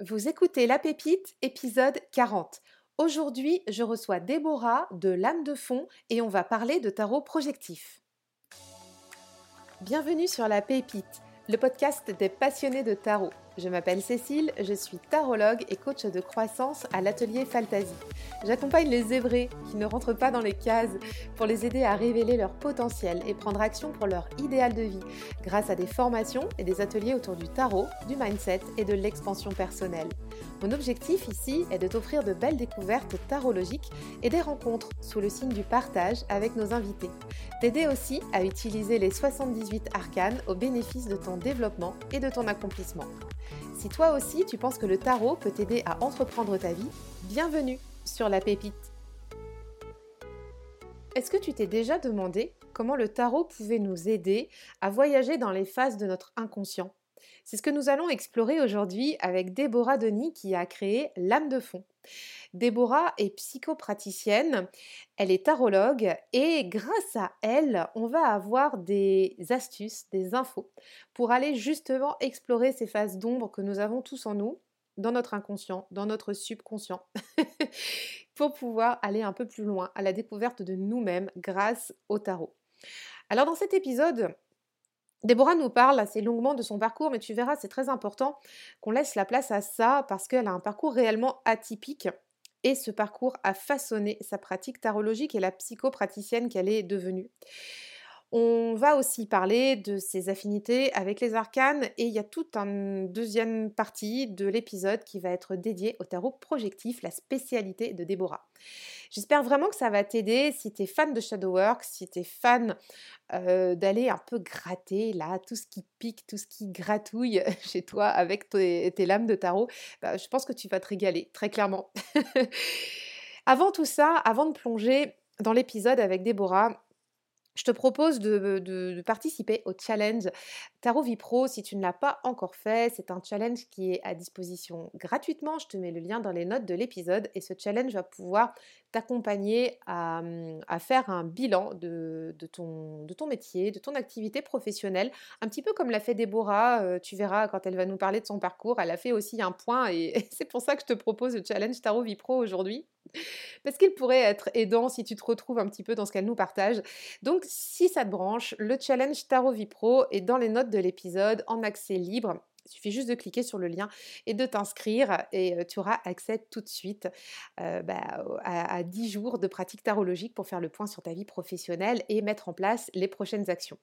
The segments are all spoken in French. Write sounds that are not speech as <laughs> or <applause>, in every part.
Vous écoutez La Pépite, épisode 40. Aujourd'hui, je reçois Déborah de L'âme de fond et on va parler de tarot projectif. Bienvenue sur La Pépite, le podcast des passionnés de tarot. Je m'appelle Cécile, je suis tarologue et coach de croissance à l'atelier Fantasy. J'accompagne les zébrés qui ne rentrent pas dans les cases pour les aider à révéler leur potentiel et prendre action pour leur idéal de vie grâce à des formations et des ateliers autour du tarot, du mindset et de l'expansion personnelle. Mon objectif ici est de t'offrir de belles découvertes tarologiques et des rencontres sous le signe du partage avec nos invités. T'aider aussi à utiliser les 78 arcanes au bénéfice de ton développement et de ton accomplissement. Si toi aussi tu penses que le tarot peut t'aider à entreprendre ta vie, bienvenue sur la pépite. Est-ce que tu t'es déjà demandé comment le tarot pouvait nous aider à voyager dans les phases de notre inconscient? C'est ce que nous allons explorer aujourd'hui avec Déborah Denis qui a créé l'âme de fond. Déborah est psychopraticienne, elle est tarologue et grâce à elle, on va avoir des astuces, des infos pour aller justement explorer ces phases d'ombre que nous avons tous en nous, dans notre inconscient, dans notre subconscient, <laughs> pour pouvoir aller un peu plus loin à la découverte de nous-mêmes grâce au tarot. Alors dans cet épisode, Déborah nous parle assez longuement de son parcours, mais tu verras, c'est très important qu'on laisse la place à ça parce qu'elle a un parcours réellement atypique et ce parcours a façonné sa pratique tarologique et la psychopraticienne qu'elle est devenue. On va aussi parler de ses affinités avec les arcanes et il y a toute une deuxième partie de l'épisode qui va être dédiée au tarot projectif, la spécialité de Déborah. J'espère vraiment que ça va t'aider si tu es fan de Shadowwork, si tu es fan euh, d'aller un peu gratter là, tout ce qui pique, tout ce qui gratouille <laughs> chez toi avec tes, lames de tarot. Bah, je pense que tu vas te régaler, très clairement. <laughs> avant tout ça, avant de plonger dans l'épisode avec Déborah, je te propose de, participer au challenge Tarot Vie Pro si tu ne l'as pas encore fait. C'est un challenge qui est à disposition gratuitement. Je te mets le lien dans les notes de l'épisode et ce challenge va pouvoir t'accompagner à, faire un bilan de, ton, métier, de ton activité professionnelle. Un petit peu comme l'a fait Déborah, euh, tu verras quand elle va nous parler de son parcours. Elle a fait aussi un point et <laughs> c'est pour ça que je te propose le challenge Tarot Vie Pro aujourd'hui. Parce qu'il pourrait être aidant si tu te retrouves un petit peu dans ce qu'elle nous partage. Donc, si ça te branche, le challenge Tarot Vie Pro est dans les notes de l'épisode en accès libre. Il suffit juste de cliquer sur le lien et de t'inscrire et tu auras accès tout de suite bah, à, à 10 jours de pratique tarologique pour faire le point sur ta vie professionnelle et mettre en place les prochaines actions.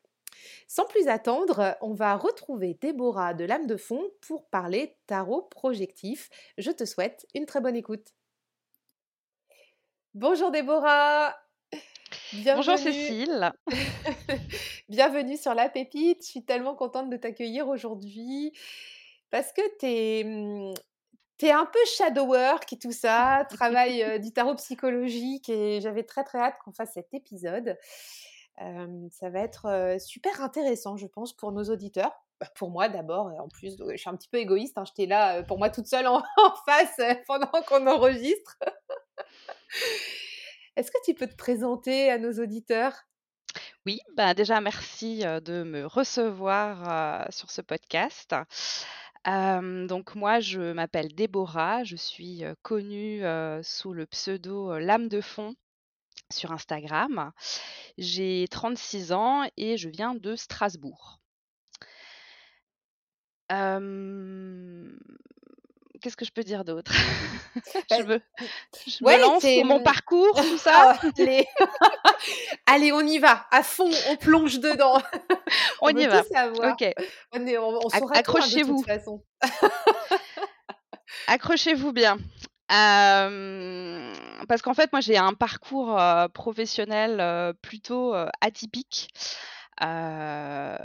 Sans plus attendre, on va retrouver Déborah de l'âme de fond pour parler tarot projectif. Je te souhaite une très bonne écoute. Bonjour Déborah Bonjour Cécile <laughs> Bienvenue sur La Pépite, je suis tellement contente de t'accueillir aujourd'hui parce que tu es, mmh, un peu shadow work et tout ça, travail <laughs> du tarot psychologique et j'avais très très hâte qu'on fasse cet épisode. ça va être super intéressant, je pense, pour nos auditeurs. Bah, pour moi d'abord, en plus, je suis un petit peu égoïste, hein, j'étais là pour moi toute seule en <laughs> face pendant qu'on enregistre. Est-ce que tu peux te présenter à nos auditeurs? Oui, bah déjà merci de me recevoir sur ce podcast. donc moi, je m'appelle Déborah, je suis connue sous le pseudo Lame de fond sur Instagram. J'ai 36 ans et je viens de Strasbourg qu'est-ce que je peux dire d'autre? <laughs> Je me, je me lance sur mon parcours, tout <laughs> ça? Oh, <laughs> allez. on y va, à fond, on plonge dedans. on, y va. Ok. On, Accrochez-vous. Accrochez-vous bien. parce qu'en fait, moi, j'ai un parcours professionnel plutôt atypique. Euh,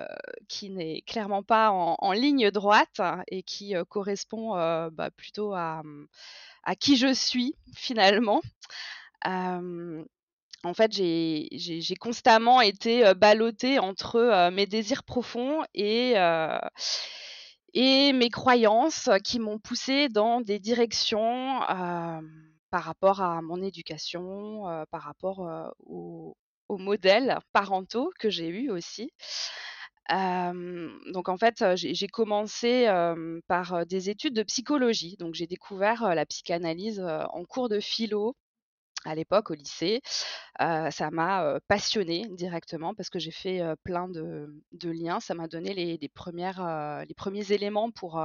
qui n'est clairement pas en, ligne droite et qui euh, correspond euh, bah, plutôt à, à, qui je suis finalement. en fait, j'ai constamment été ballottée entre mes désirs profonds et, mes croyances qui m'ont poussée dans des directions par rapport à mon éducation, par rapport au, aux modèles parentaux que j'ai eus aussi. donc en fait, j'ai commencé, par, des études de psychologie. Donc j'ai découvert, la psychanalyse, en cours de philo à l'époque au lycée. ça m'a, passionnée directement parce que j'ai fait, plein de liens. Ça m'a donné les premières, les premiers éléments pour,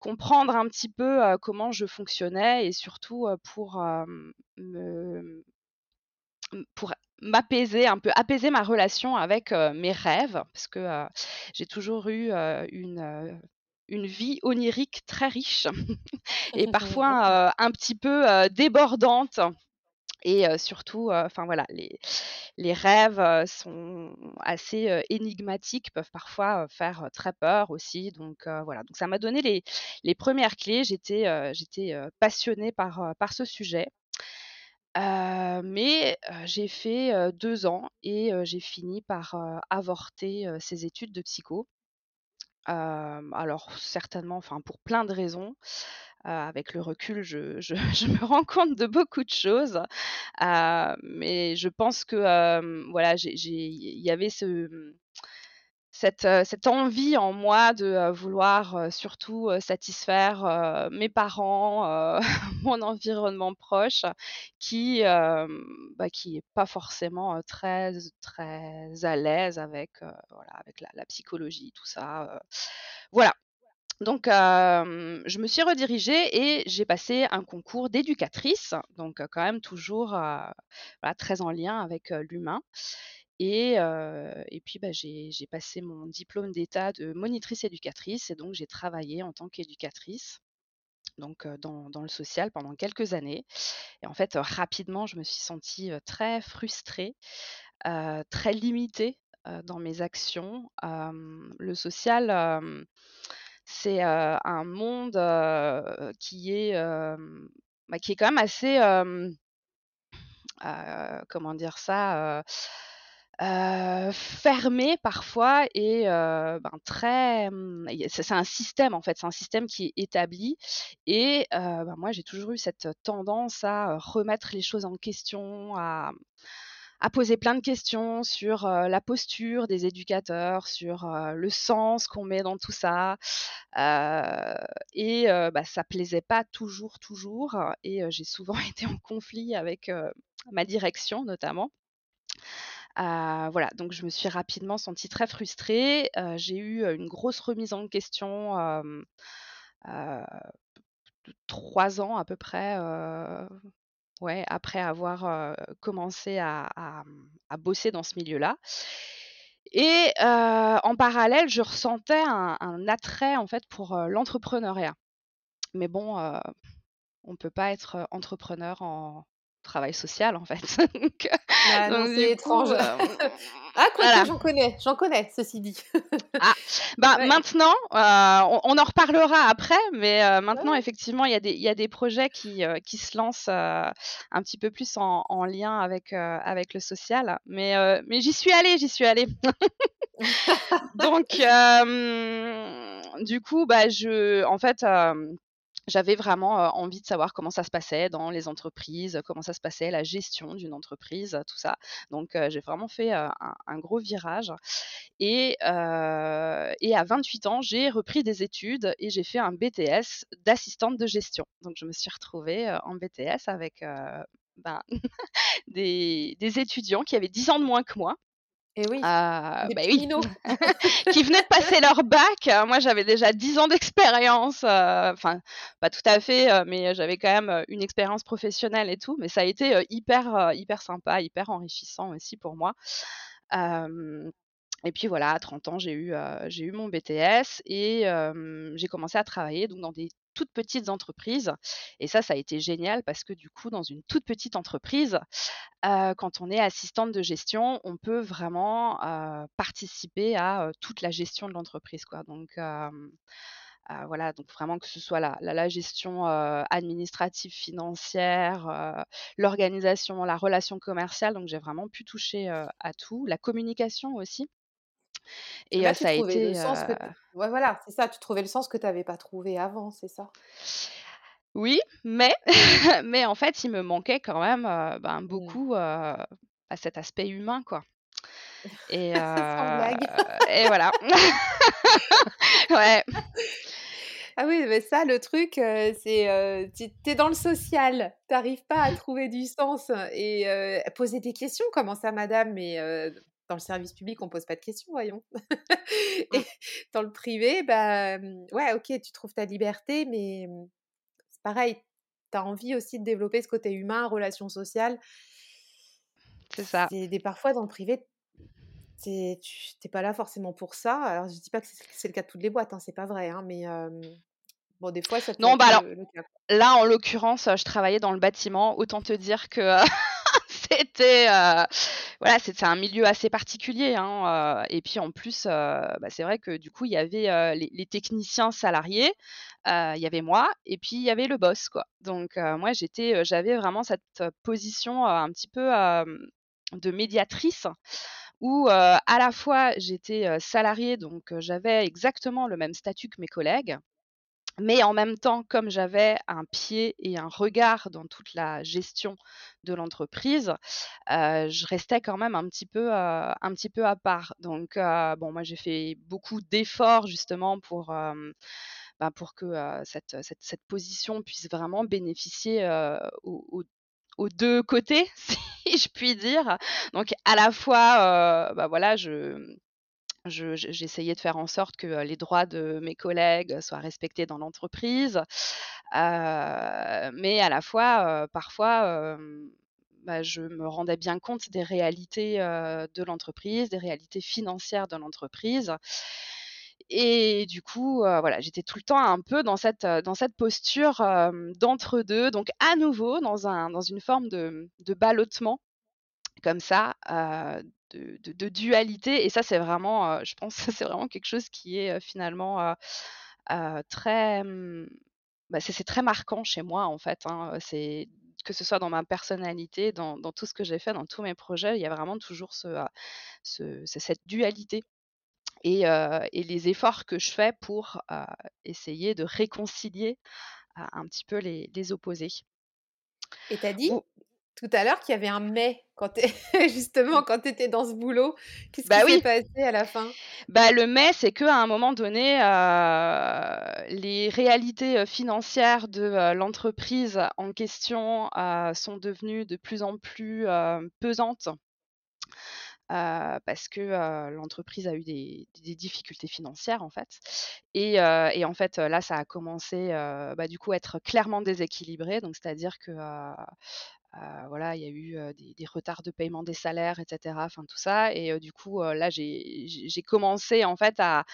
comprendre un petit peu, comment je fonctionnais et surtout, pour, me pour m'apaiser un peu, apaiser ma relation avec, mes rêves parce que, j'ai toujours eu, une, une vie onirique très riche <laughs> et parfois, un petit peu, débordante et surtout, enfin voilà, les les rêves, sont assez, énigmatiques, peuvent parfois, faire, très peur aussi donc voilà. Donc ça m'a donné les les 1 clés. J'étais, j'étais, passionnée par, par ce sujet. Mais j'ai fait, 2 ans et j'ai fini par, avorter, ces études de psycho. alors certainement, enfin pour plein de raisons. avec le recul, <laughs> je me rends compte de beaucoup de choses. mais je pense que, voilà, il y avait ce, cette, cette envie en moi de, vouloir, surtout, satisfaire, mes parents, <laughs> mon environnement proche qui, bah, qui est pas forcément, très très à l'aise avec, voilà, la psychologie, tout ça, voilà. Donc, je me suis redirigée et j'ai passé un concours d'éducatrice, donc quand même toujours, très en lien avec, l'humain et puis, bah, j'ai passé mon diplôme d'état de monitrice éducatrice et donc j'ai travaillé en tant qu'éducatrice, donc dans dans le social pendant quelques années et en fait, rapidement, je me suis sentie, très frustrée, très limitée, dans mes actions. le social, c'est, un monde, qui est, bah, qui est quand même assez, comment dire ça? Fermé parfois et ben, très, mmh, c'est un système en fait, c'est un système qui est établi et ben, moi j'ai toujours eu cette tendance à remettre les choses en question, à poser plein de questions sur, la posture des éducateurs, sur, le sens qu'on met dans tout ça, et bah, ça plaisait pas toujours, toujours et j'ai souvent <laughs> été en conflit avec, ma direction notamment. Voilà, donc je me suis rapidement sentie très frustrée. j'ai eu, une grosse remise en question, 3 ans à peu près, ouais, après avoir, commencé à à bosser dans ce milieu-là et en parallèle, je ressentais un attrait en fait pour, l'entrepreneuriat. Mais bon, on peut pas être, entrepreneur en travail social en fait. <laughs> donc, ah non, c'est étrange. <laughs> ah quoi j'en connais, j'en connais, ceci dit. <laughs> ah, bah maintenant, euh, on, en reparlera après, mais euh, maintenant effectivement, il y, a des, il y a des projets qui, euh, qui se lancent un petit peu plus en, en lien avec, avec le social. Mais, mais j'y suis allée, j'y suis allée. Donc, du coup, bah, je, en fait, j'avais vraiment envie de savoir comment ça se passait dans les entreprises, comment ça se passait la gestion d'une entreprise, tout ça. Donc j'ai vraiment fait un, gros virage. Et, et à 28 ans, j'ai repris des études et j'ai fait un BTS d'assistante de gestion. Donc je me suis retrouvée en BTS avec ben, <laughs> des, des étudiants qui avaient 10 ans de moins que moi. Et oui, bah oui. <laughs> qui venaient de passer leur bac. Moi, j'avais déjà 10 ans d'expérience. Enfin, pas tout à fait, mais j'avais quand même une expérience professionnelle et tout. Mais ça a été hyper, hyper sympa, hyper enrichissant aussi pour moi. et puis voilà, à 30 ans, j'ai eu, eu mon BTS et j'ai commencé à travailler donc dans des toutes petites entreprises. Et ça, ça a été génial parce que du coup, dans une toute petite entreprise, quand on est assistante de gestion, on peut vraiment participer à toute la gestion de l'entreprise. Quoi. Donc, vraiment que ce soit la, la, gestion administrative, financière, l'organisation, la relation commerciale. Donc j'ai vraiment pu toucher à tout, la communication aussi. Et ça a été. Ouais, voilà, c'est ça, tu trouvais le sens que tu n'avais pas trouvé avant, c'est ça? Oui, mais, <laughs> mais en fait, il me manquait quand même ben, mmh. beaucoup à cet aspect humain, quoi. Et, <laughs> et voilà. <laughs> Ouais. Ah oui, mais ça, le truc, c'est, heu, tu es dans le social, tu arrives pas à trouver du sens et heu, poser des questions: «Comment ça madame?» mais dans le service public, on pose pas de questions, voyons. <laughs> Mmh. Et dans le privé, bah, mmh, ouais, OK, tu trouves ta liberté, mais mmh, c'est pareil, tu as envie aussi de développer ce côté humain, relations sociales. C'est ça. Des parfois dans le privé, tu es tu tu es pas là forcément pour ça. Alors je dis pas que c'est le cas de toutes les boîtes, hein, c'est pas vrai, hein, mais bon, des fois, ça peut Non, être bah, alors, le le cas, quoi. là, en l'occurrence, je travaillais dans le bâtiment. Autant te dire que, <laughs> <laughs> c'était, heu, voilà, c'était un milieu assez particulier, hein, heu et puis, en plus, heu, bah, c'est vrai que, du coup, il y avait, les techniciens salariés, il y avait moi et puis il y avait le boss, quoi. Donc moi, j'étais, j'avais vraiment cette position, un petit peu, de médiatrice où, à la fois, j'étais, salariée, donc j'avais exactement le même statut que mes collègues. Mais en même temps, comme j'avais un pied et un regard dans toute la gestion de l'entreprise, heu, je restais quand même un petit peu, heu, un petit peu à part. Donc heu, bon, moi, j'ai fait beaucoup d'efforts justement pour, bah, pour que, cette cette cette position puisse vraiment bénéficier, aux 2 côtés, <laughs> si je puis dire. Donc à la fois, heu, bah, voilà, je je je j'essayais de faire en sorte que, les droits de mes collègues soient respectés dans l'entreprise. Mais à la fois, parfois, bah, je me rendais bien compte des réalités, de l'entreprise, des réalités financières de l'entreprise. Et du coup, voilà, j'étais tout le temps un peu dans cette, dans cette posture, d'entre-deux, donc à nouveau dans un dans une forme de de ballottement comme ça, de de de dualité et ça, c'est vraiment, heu, je pense c'est vraiment quelque chose qui est, heu, finalement, heu, très, mmh, bah, c'est très marquant chez moi, en fait, hein, c'est que ce soit dans ma personnalité, dans dans tout ce que j'ai fait, dans tous mes projets, il y a vraiment toujours ce, heu, ce c'est cette dualité et les efforts que je fais pour, essayer de réconcilier, un petit peu les les opposés. Et tu as dit tout à l'heure qu'il y avait un mais quand <laughs> justement, quand tu étais dans ce boulot. Qu'est-ce qui Bah s'est oui! passé à la fin? Bah, le mais, c'est qu'à un moment donné, heu, les réalités, heu, financières de, heu, l'entreprise en question, sont devenues de plus en plus, pesantes. Parce que, l'entreprise a eu des des difficultés financières, en fait et en fait, là, ça a commencé, bah, du coup, à être clairement déséquilibré. Donc c'est-à-dire que, voilà, il y a eu, des retards de paiement des salaires et cetera, enfin tout ça et du coup, là, j'ai commencé, en fait, à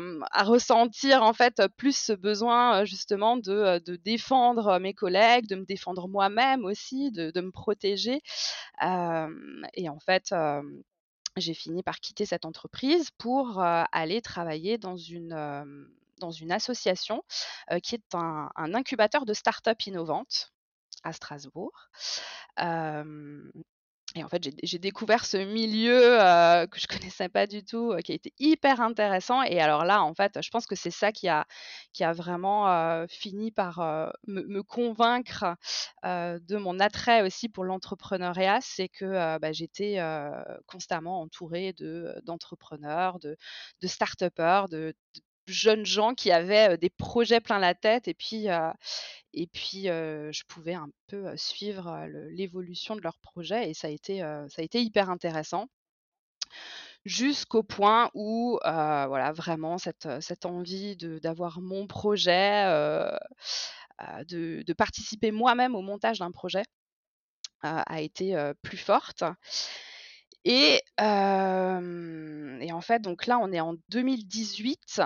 mmh, à ressentir, en fait, plus ce besoin, justement de, de défendre mes collègues, de me défendre moi-même aussi, de de me protéger. Et en fait, j'ai fini par quitter cette entreprise pour, aller travailler dans une, dans une association, qui est un un incubateur de start-up innovantes à Strasbourg. Et en fait, j'ai découvert ce milieu, que je <laughs> connaissais pas du tout, qui a été hyper intéressant et alors là, en fait, je pense que c'est ça qui a qui a vraiment, fini par, me convaincre, de mon attrait aussi pour l'entrepreneuriat. C'est que, bah, j'étais, constamment entourée de, d'entrepreneurs, de start-upers, de jeunes gens qui avaient, des projets plein la tête et puis, et puis, je pouvais un peu, suivre, l'évolution de leurs projets et ça a été, ça a été hyper intéressant. Jusqu'au point où, voilà, vraiment cette, cette envie d'avoir mon projet, de de participer moi-même au montage d'un projet, a été, plus forte et et en fait, donc là, on est en 2018,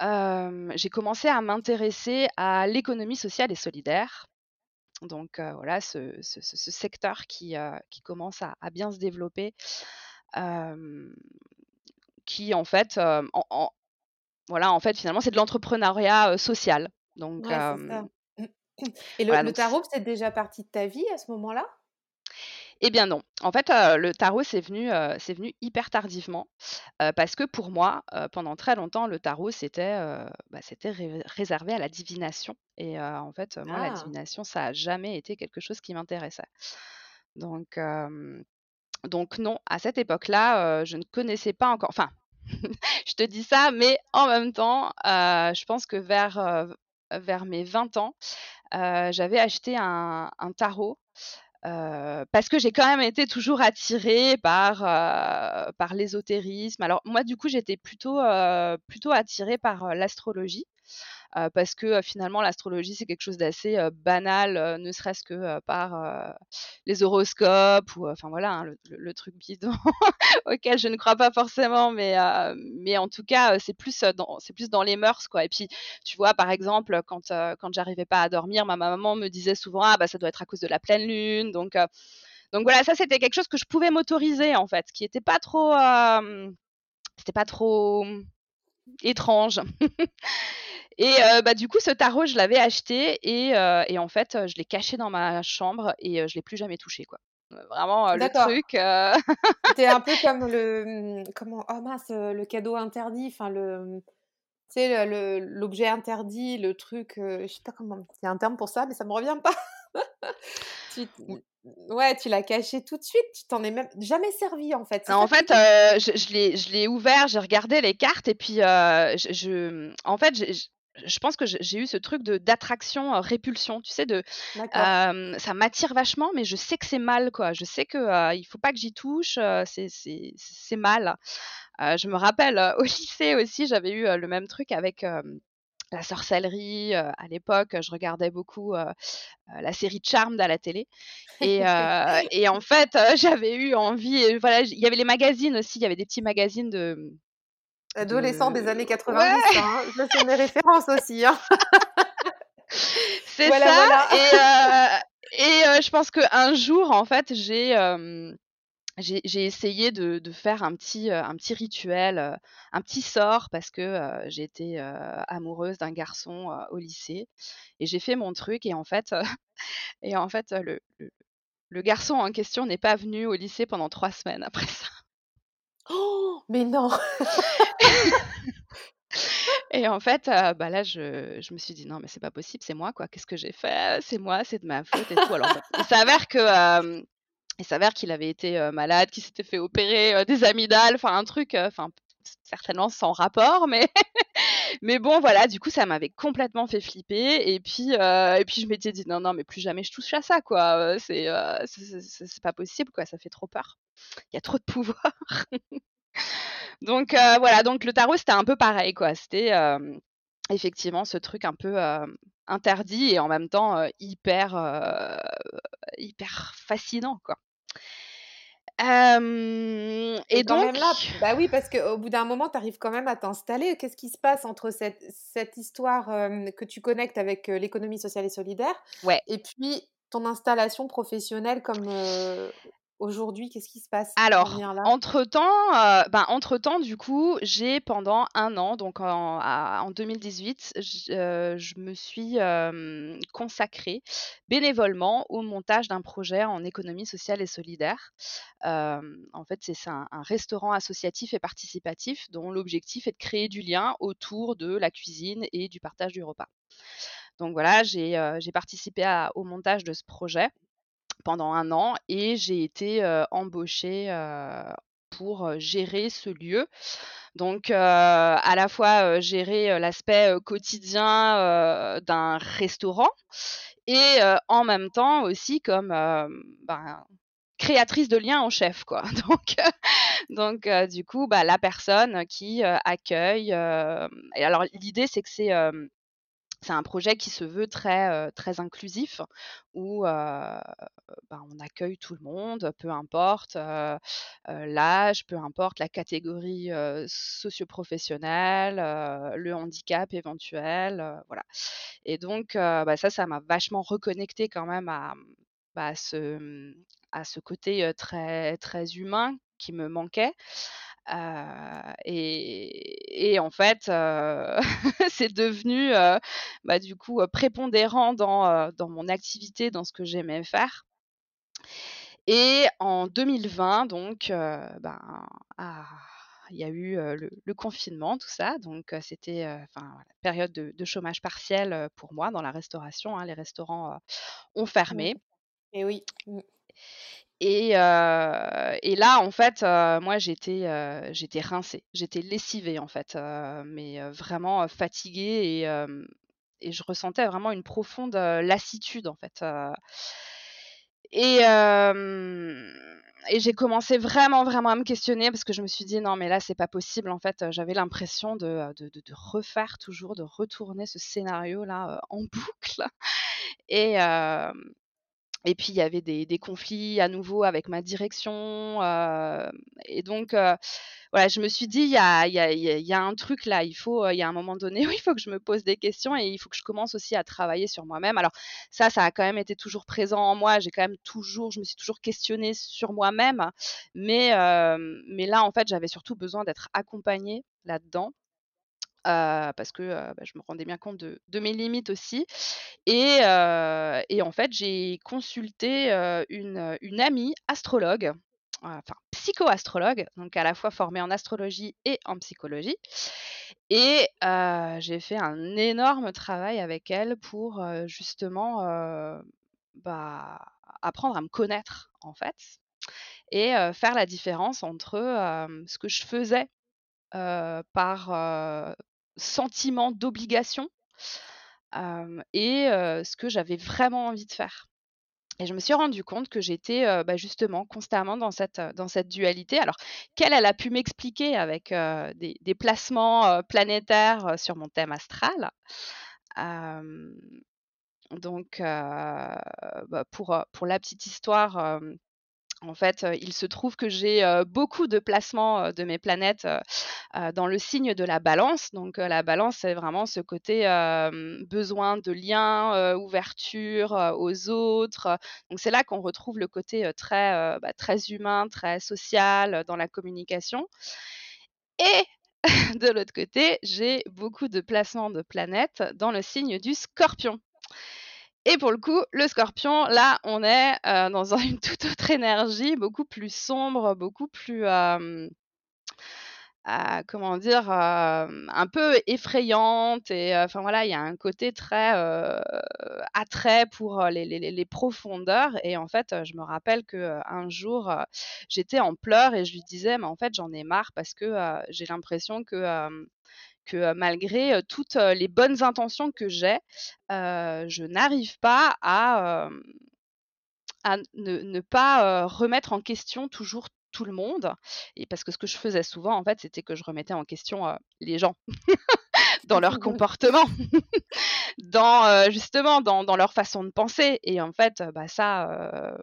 j'ai commencé à m'intéresser à l'économie sociale et solidaire. Donc voilà, ce ce ce ce secteur qui, commence à à bien se développer, qui en fait, hem, en en voilà, en fait, finalement, c'est de l'entrepreneuriat, social. Donc Ouais, c'est. <clears throat> Et le voilà, le donc tarot faisait déjà partie de ta vie à ce moment-là? Eh bien non. En fait, heu, le tarot, c'est venu, c'est venu hyper tardivement, heu, parce que pour moi, pendant très longtemps, le tarot, c'était, bah, c'était ré réservé à la divination et en fait, moi, la Ah! divination, ça a jamais été quelque chose qui m'intéressait. Donc Donc non, à cette époque-là, je ne connaissais pas encore enfin, <laughs> je te dis ça, mais en même temps, je pense que vers, mes 20 ans, j'avais acheté un un tarot, heu, parce que j'ai quand même été toujours attirée par, heu, par l'ésotérisme. Alors moi, du coup, j'étais plutôt, heu, plutôt attirée par, l'astrologie parce que, finalement l'astrologie c'est quelque chose d'assez, banal, ne serait-ce que, par, les horoscopes ou, enfin voilà, hein, le truc bidon <laughs> auquel je ne crois pas forcément, mais, mais en tout cas, c'est plus, dans c'est plus dans les mœurs, quoi et puis, tu vois, par exemple, quand, quand j'arrivais pas à dormir, ma maman me disait souvent: «Ah bah, ça doit être à cause de la pleine lune», donc, donc voilà, ça c'était quelque chose que je pouvais m'autoriser, en fait, qui était pas trop, c'était pas trop, mmh, étrange. <laughs> Et heu, bah, du coup, ce tarot, je l'avais acheté et heu et en fait, je l'ai caché dans ma chambre et heu, je l'ai plus jamais touché, quoi. Vraiment, le truc, <laughs> C'était un peu comme le, mmh, comment? Oh mince, le cadeau interdit, enfin le, mmh, tu sais, l'objet interdit, le truc, je sais pas comment il y a un terme pour ça, mais ça me revient pas. <laughs> Tu Ou ouais, tu l'as caché tout de suite, tu t'en es même jamais servi, en fait, c'est en fait, heu, je je l'ai ouvert, j'ai regardé les cartes et puis, je je, mmh, en fait, je pense que j'ai eu ce truc de d'attraction, heu, répulsion, tu sais, de, ça m'attire vachement, mais je sais que c'est mal, quoi. Je sais que, heu, il faut pas que j'y touche, c'est mal. Je me rappelle, heu, <laughs> au lycée aussi, j'avais eu, le même truc avec, la sorcellerie, heu, à l'époque, je regardais beaucoup, la série Charmed à la télé et <laughs> et en fait, <laughs> j'avais eu envie et voilà, il y avait les magazines aussi, il y avait des petits magazines de, Adolescent des de années ouais, 90 ça, hein, c'est mes <laughs> références aussi, hein. c'est Voilà, ça voilà. et heu et heu, je pense qu'un jour, en fait, j'ai, essayé de de faire un petit, un petit rituel, un petit sort parce que, j'étais, amoureuse d'un garçon, au lycée et j'ai fait mon truc et en fait, heu <laughs> et en fait, heu, le le le garçon en question n'est pas venu au lycée pendant 3 semaines après ça. Oh, Mais non! <laughs> Et en fait, bah, là, je je me suis dit: «Non, mais c'est pas possible, c'est moi, quoi. Qu'est-ce que j'ai fait? C'est moi, c'est de ma faute et tout». Alors bon, il s'avère que, qu'il avait été, malade, qu'il s'était fait opérer, des amygdales, enfin un truc, enfin certainement sans rapport, mais mais bon, voilà, du coup, ça m'avait complètement fait flipper et puis, heu et puis je m'étais dit: «Non, non, mais plus jamais je touche à ça, quoi, c'est, heu, c'est c'est pas possible, quoi, ça fait trop peur. Il y a trop de pouvoir». <laughs> Donc voilà, donc le tarot, c'était un peu pareil, quoi. C'était, effectivement ce truc un peu, interdit et en même temps, hyper, hyper fascinant, quoi. Et donc même là bah, oui, parce qu'au bout d'un moment, tu arrives quand même à t'installer. Qu'est-ce qui se passe entre cette cette histoire, que tu connectes avec, l'économie sociale et solidaire ouais. et puis ton installation professionnelle comme, aujourd'hui? Qu'est-ce qui se passe Alors, entre-temps, heu, ben, entre-temps, du coup, j'ai pendant un an, donc en à en 2018, j heu, je me suis, hem, consacrée bénévolement au montage d'un projet en économie sociale et solidaire. En fait, c'est un un restaurant associatif et participatif dont l'objectif est de créer du lien autour de la cuisine et du partage du repas. Donc voilà, j'ai, participé à au montage de ce projet pendant un an et j'ai été, embauchée, pour, gérer ce lieu. Donc, à la fois, gérer, l'aspect, quotidien, d'un restaurant et en même temps aussi comme, ben, créatrice de liens en chef, quoi. <laughs> Donc, du coup, bah, la personne qui, accueille, et alors l'idée c'est que c'est, c'est un projet qui se veut très, heu, très inclusif où, heu, ben, on accueille tout le monde, peu importe, heu, l'âge, peu importe la catégorie, heu, socio-professionnelle, le handicap éventuel, voilà et donc bah, ça, ça m'a vachement reconnectée quand même à, bah, à ce, à ce côté, très très humain qui me manquait. Et et en fait, <laughs> c'est devenu, bah, du coup, prépondérant dans, mon activité, dans ce que j'aimais faire et en 2020 donc, ben, ah, il y a eu, le le confinement, tout ça donc c'était, enfin, voilà, période de de chômage partiel, pour moi dans la restauration, hein. Les restaurants, ont Mmh fermé et oui. Et, euh, et là, en fait, euh, moi, j'étais, euh, j'étais rincée, j'étais lessivée, en fait, mais vraiment fatiguée et, je ressentais vraiment une profonde lassitude, en fait. Et, j'ai commencé vraiment, vraiment à me questionner parce que je me suis dit non, mais là, c'est pas possible. En fait, j'avais l'impression de, de, de, refaire toujours, de retourner ce scénario-là en <laughs> boucle. Et, et puis il y avait des, conflits à nouveau avec ma direction. Euh, et donc, euh, voilà, je me suis dit, il y a, un truc là, il faut, il y a un moment donné <laughs> où il faut que je me pose des questions et il faut que je commence aussi à travailler sur moi-même. Alors ça, ça a quand même été toujours présent en moi. J'ai quand même toujours, je me suis toujours questionnée sur moi-même. Euh, mais là, en fait, j'avais surtout besoin d'être accompagnée là-dedans. Euh, parce que euh, bah, je me rendais bien compte de, mes limites aussi. Et, euh, et en fait, j'ai consulté une, une, amie astrologue, enfin psycho-astrologue, donc à la fois formée en astrologie et en psychologie. Et j'ai fait un énorme travail avec elle pour justement bah, apprendre à me connaître, en fait, et faire la différence entre ce que je faisais par sentiment d'obligation et ce que j'avais vraiment envie de faire. Et je me suis rendu compte que j'étais bah, justement constamment dans cette, dans dualité. Alors, qu'elle, elle a pu m'expliquer avec des, placements planétaires sur mon thème astral. donc, bah, pour la petite histoire, en fait, il se trouve que j'ai beaucoup de placements de mes planètes dans le signe de la balance. Donc la balance, c'est vraiment ce côté besoin de lien, ouverture aux autres. Donc c'est là qu'on retrouve le côté très, bah, très humain, très social dans la communication. Et <laughs> de l'autre côté, j'ai beaucoup de placements de planètes dans le signe du scorpion. Et pour le coup, le scorpion, là, on est euh, dans <laughs> une toute autre énergie, beaucoup plus sombre, beaucoup plus, euh, euh, comment dire, un peu effrayante. Et enfin voilà, il y a un côté très attrait pour les, les, profondeurs. Et en fait, je me rappelle que un jour, j'étais en pleurs et je lui disais, mais en fait, j'en ai marre parce que j'ai l'impression que que malgré toutes les bonnes intentions que j'ai, je n'arrive pas à, à ne, pas remettre en question toujours tout le monde. Et parce que ce que je faisais souvent, en fait, c'était que je remettais en question les gens <laughs> dans leur comportement, <laughs> dans justement dans, dans, leur façon de penser. Et en fait, bah ça.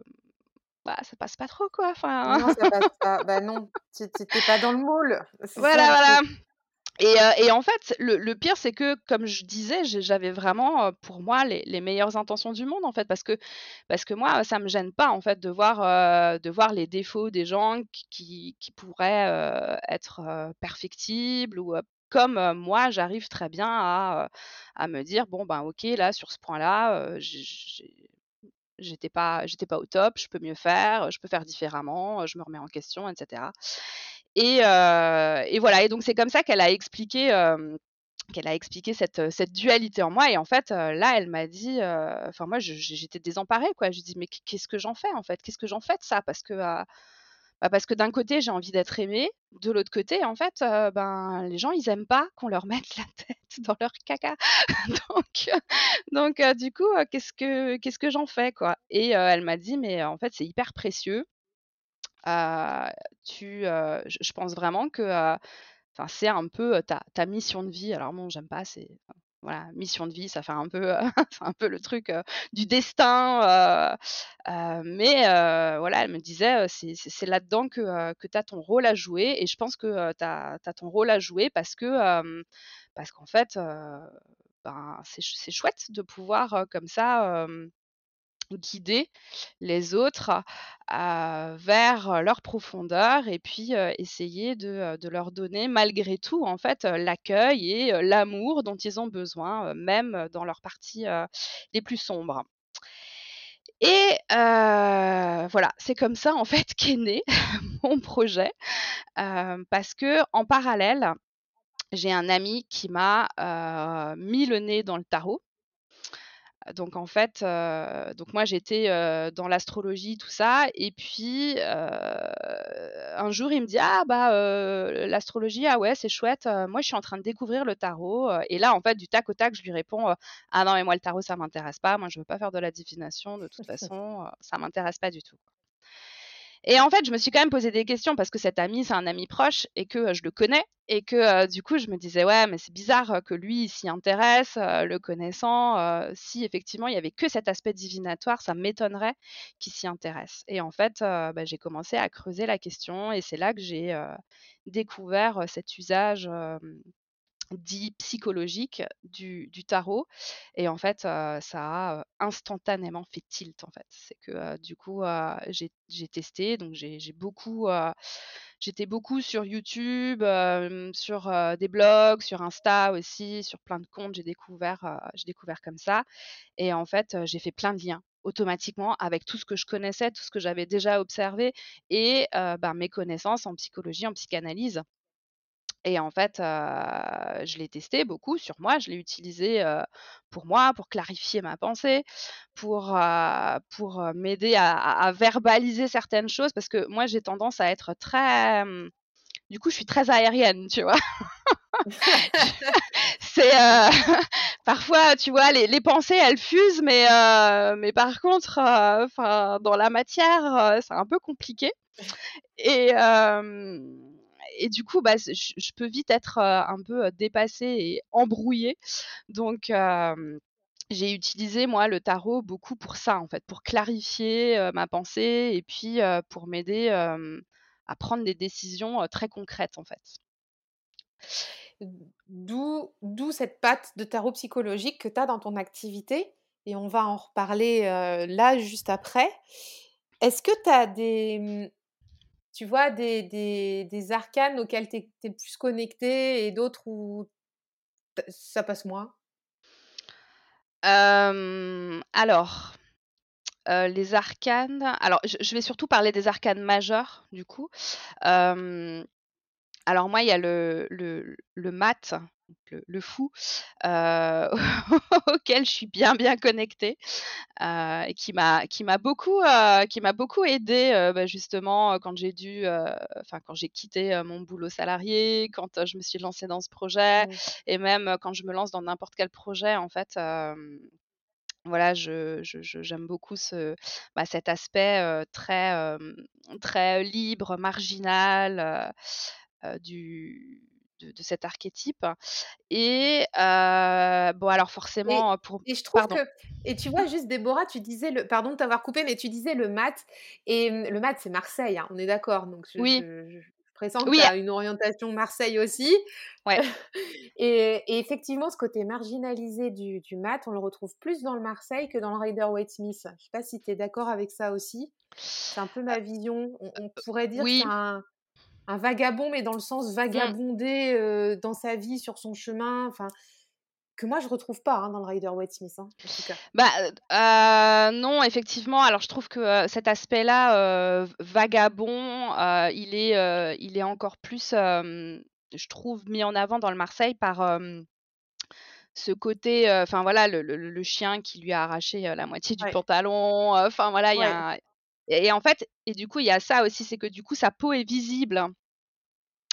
Bah, ça passe pas trop quoi. Enfin... Non, ça passe pas. bah <laughs> non, tu n'es pas dans le moule. Voilà, voilà. Et, euh, et, en fait, le, pire, c'est que, comme je disais, j'avais vraiment, euh, pour moi, les, meilleures intentions du monde, en fait, parce que, parce que moi, ça me gêne pas, en fait, de voir, euh, de voir les défauts des gens qui, qui pourraient euh, être euh, perfectibles ou comme moi, j'arrive très bien à, à me dire, bon, ben, ok, là, sur ce point-là, j'étais pas, j'étais pas au top, je peux mieux faire, je peux faire différemment, je me remets en question, etc. Et, euh, et, voilà, et donc c'est comme ça qu'elle a expliqué euh, qu'elle a expliqué cette, cette, dualité en moi. Et en fait, euh, là, elle m'a dit, enfin moi, j'étais désemparée, quoi. Je dis, mais qu'est-ce que j'en fais en fait? Qu'est-ce que j'en fais de ça? Parce que bah parce que d'un côté, j'ai envie d'être aimée, de l'autre côté, en fait, ben les gens, ils aiment pas qu'on leur mette la <laughs> tête dans leur caca. <laughs> donc, donc du coup, qu'est-ce que qu'est-ce que j'en fais, quoi? Et elle m'a dit, mais en fait, c'est hyper précieux je pense vraiment que c'est un peu ta, mission de vie. Alors bon, j'aime pas, c'est voilà, mission de vie, ça fait un peu, <laughs> c'est un peu le truc du destin. mais voilà, elle me disait, c'est là-dedans que, que tu as ton rôle à jouer. Et je pense que tu as, ton rôle à jouer parce que, parce qu'en fait, ben, c'est chouette de pouvoir comme ça guider les autres vers leur profondeur et puis essayer de, de, leur donner malgré tout en fait l'accueil et l'amour dont ils ont besoin même dans leurs parties les plus sombres. Et voilà, c'est comme ça en fait <laughs> qu'est né <laughs> mon projet parce que en parallèle, j'ai un ami qui m'a mis le nez dans le tarot Donc en fait, heu, donc moi j'étais, heu, dans l'astrologie tout ça et puis, heu, un jour il me dit: «Ah bah, l'astrologie, ah ouais c'est chouette, moi je suis en train de découvrir le tarot», et là en fait du tac au tac je lui réponds, «Ah non mais moi le tarot ça m'intéresse pas, moi je veux pas faire de la divination de toute <laughs> façon, ça m'intéresse pas du tout». Et en fait, je me suis quand même posé des questions parce que cet ami, c'est un ami proche et que, heu, je le connais et que, heu, du coup, je me disais: «Ouais, mais c'est bizarre, heu, que lui, s'y intéresse, le connaissant, si effectivement il y avait que cet aspect divinatoire, ça m'étonnerait qu'il s'y intéresse» et en fait, bah, j'ai commencé à creuser la question et c'est là que j'ai, découvert, cet usage, dit psychologique du tarot et en fait, ça a, instantanément fait tilt, en fait. C'est que, du coup, j'ai testé donc j'ai beaucoup, j'étais beaucoup sur YouTube, sur, des blogs, sur Insta aussi, sur plein de comptes. J'ai découvert, j'ai découvert comme ça et en fait, j'ai fait plein de liens automatiquement avec tout ce que je connaissais, tout ce que j'avais déjà observé et bah, mes connaissances en psychologie, en psychanalyse. Et en fait, je l'ai testé beaucoup sur moi, je l'ai utilisé, pour moi, pour clarifier ma pensée, pour, pour, m'aider à verbaliser certaines choses parce que moi j'ai tendance à être très, mmh, du coup je suis très aérienne, tu vois? <laughs> <laughs> C'est, <laughs> parfois, tu vois, les les pensées elles fusent mais, mais par contre, dans la matière, c'est un peu compliqué et et du coup, bah, je peux vite être, heu, un peu, heu, dépassée et embrouillée. Donc j'ai utilisé moi le tarot beaucoup pour ça, en fait, pour clarifier, heu, ma pensée et puis, pour m'aider, à prendre des décisions, très concrètes, en fait. D'où d'où cette patte de tarot psychologique que tu as dans ton activité et on va en reparler, là, juste après. Est-ce que tu as des, mmh, tu vois, des des des arcanes auxquels tu es plus connectée et d'autres où ça passe moins? Alors, les arcanes alors je vais surtout parler des arcanes majeures, du coup. Alors moi, il y a le le le mat, le le fou, <laughs> auquel je suis bien, bien connectée, et qui m'a qui m'a beaucoup, qui m'a beaucoup aidée, bah, justement, quand j'ai dû, enfin quand j'ai quitté, mon boulot salarié, quand, je me suis lancée dans ce projet Mmh. et même, quand je me lance dans n'importe quel projet, en fait, voilà, je je je j'aime beaucoup ce bah, cet aspect, très, libre, marginal, du de de cet archétype et bon alors forcément, pour et je trouve pardon. que et tu vois, juste Déborah, tu disais le pardon de t'avoir coupé, mais tu disais le mat et mmh, le mat, c'est Marseille, hein, on est d'accord? Donc je Oui, je je pressens que tu oui, as une orientation Marseille aussi ouais. <laughs> et et effectivement, ce côté marginalisé du du mat, on le retrouve plus dans le Marseille que dans le Rider-Waite-Smith. Je sais pas si tu es d'accord avec ça aussi? C'est un peu ma vision. On on pourrait dire que c'est un un vagabond, mais dans le sens mmh. vagabonder, dans sa vie, sur son chemin, enfin que moi je retrouve pas, hein, dans le Rider-Waite-Smith, hein, en tout cas. Bah, non, effectivement, alors je trouve que, cet aspect-là, heu, v vagabond, il est, il est encore plus, je trouve mis en avant dans le Marseille par, ce côté, enfin voilà, le le le chien qui lui a arraché, la moitié du Ouais, pantalon, enfin voilà, il y ouais, et et en fait et du coup, il y a ça aussi, c'est que du coup, sa peau est visible.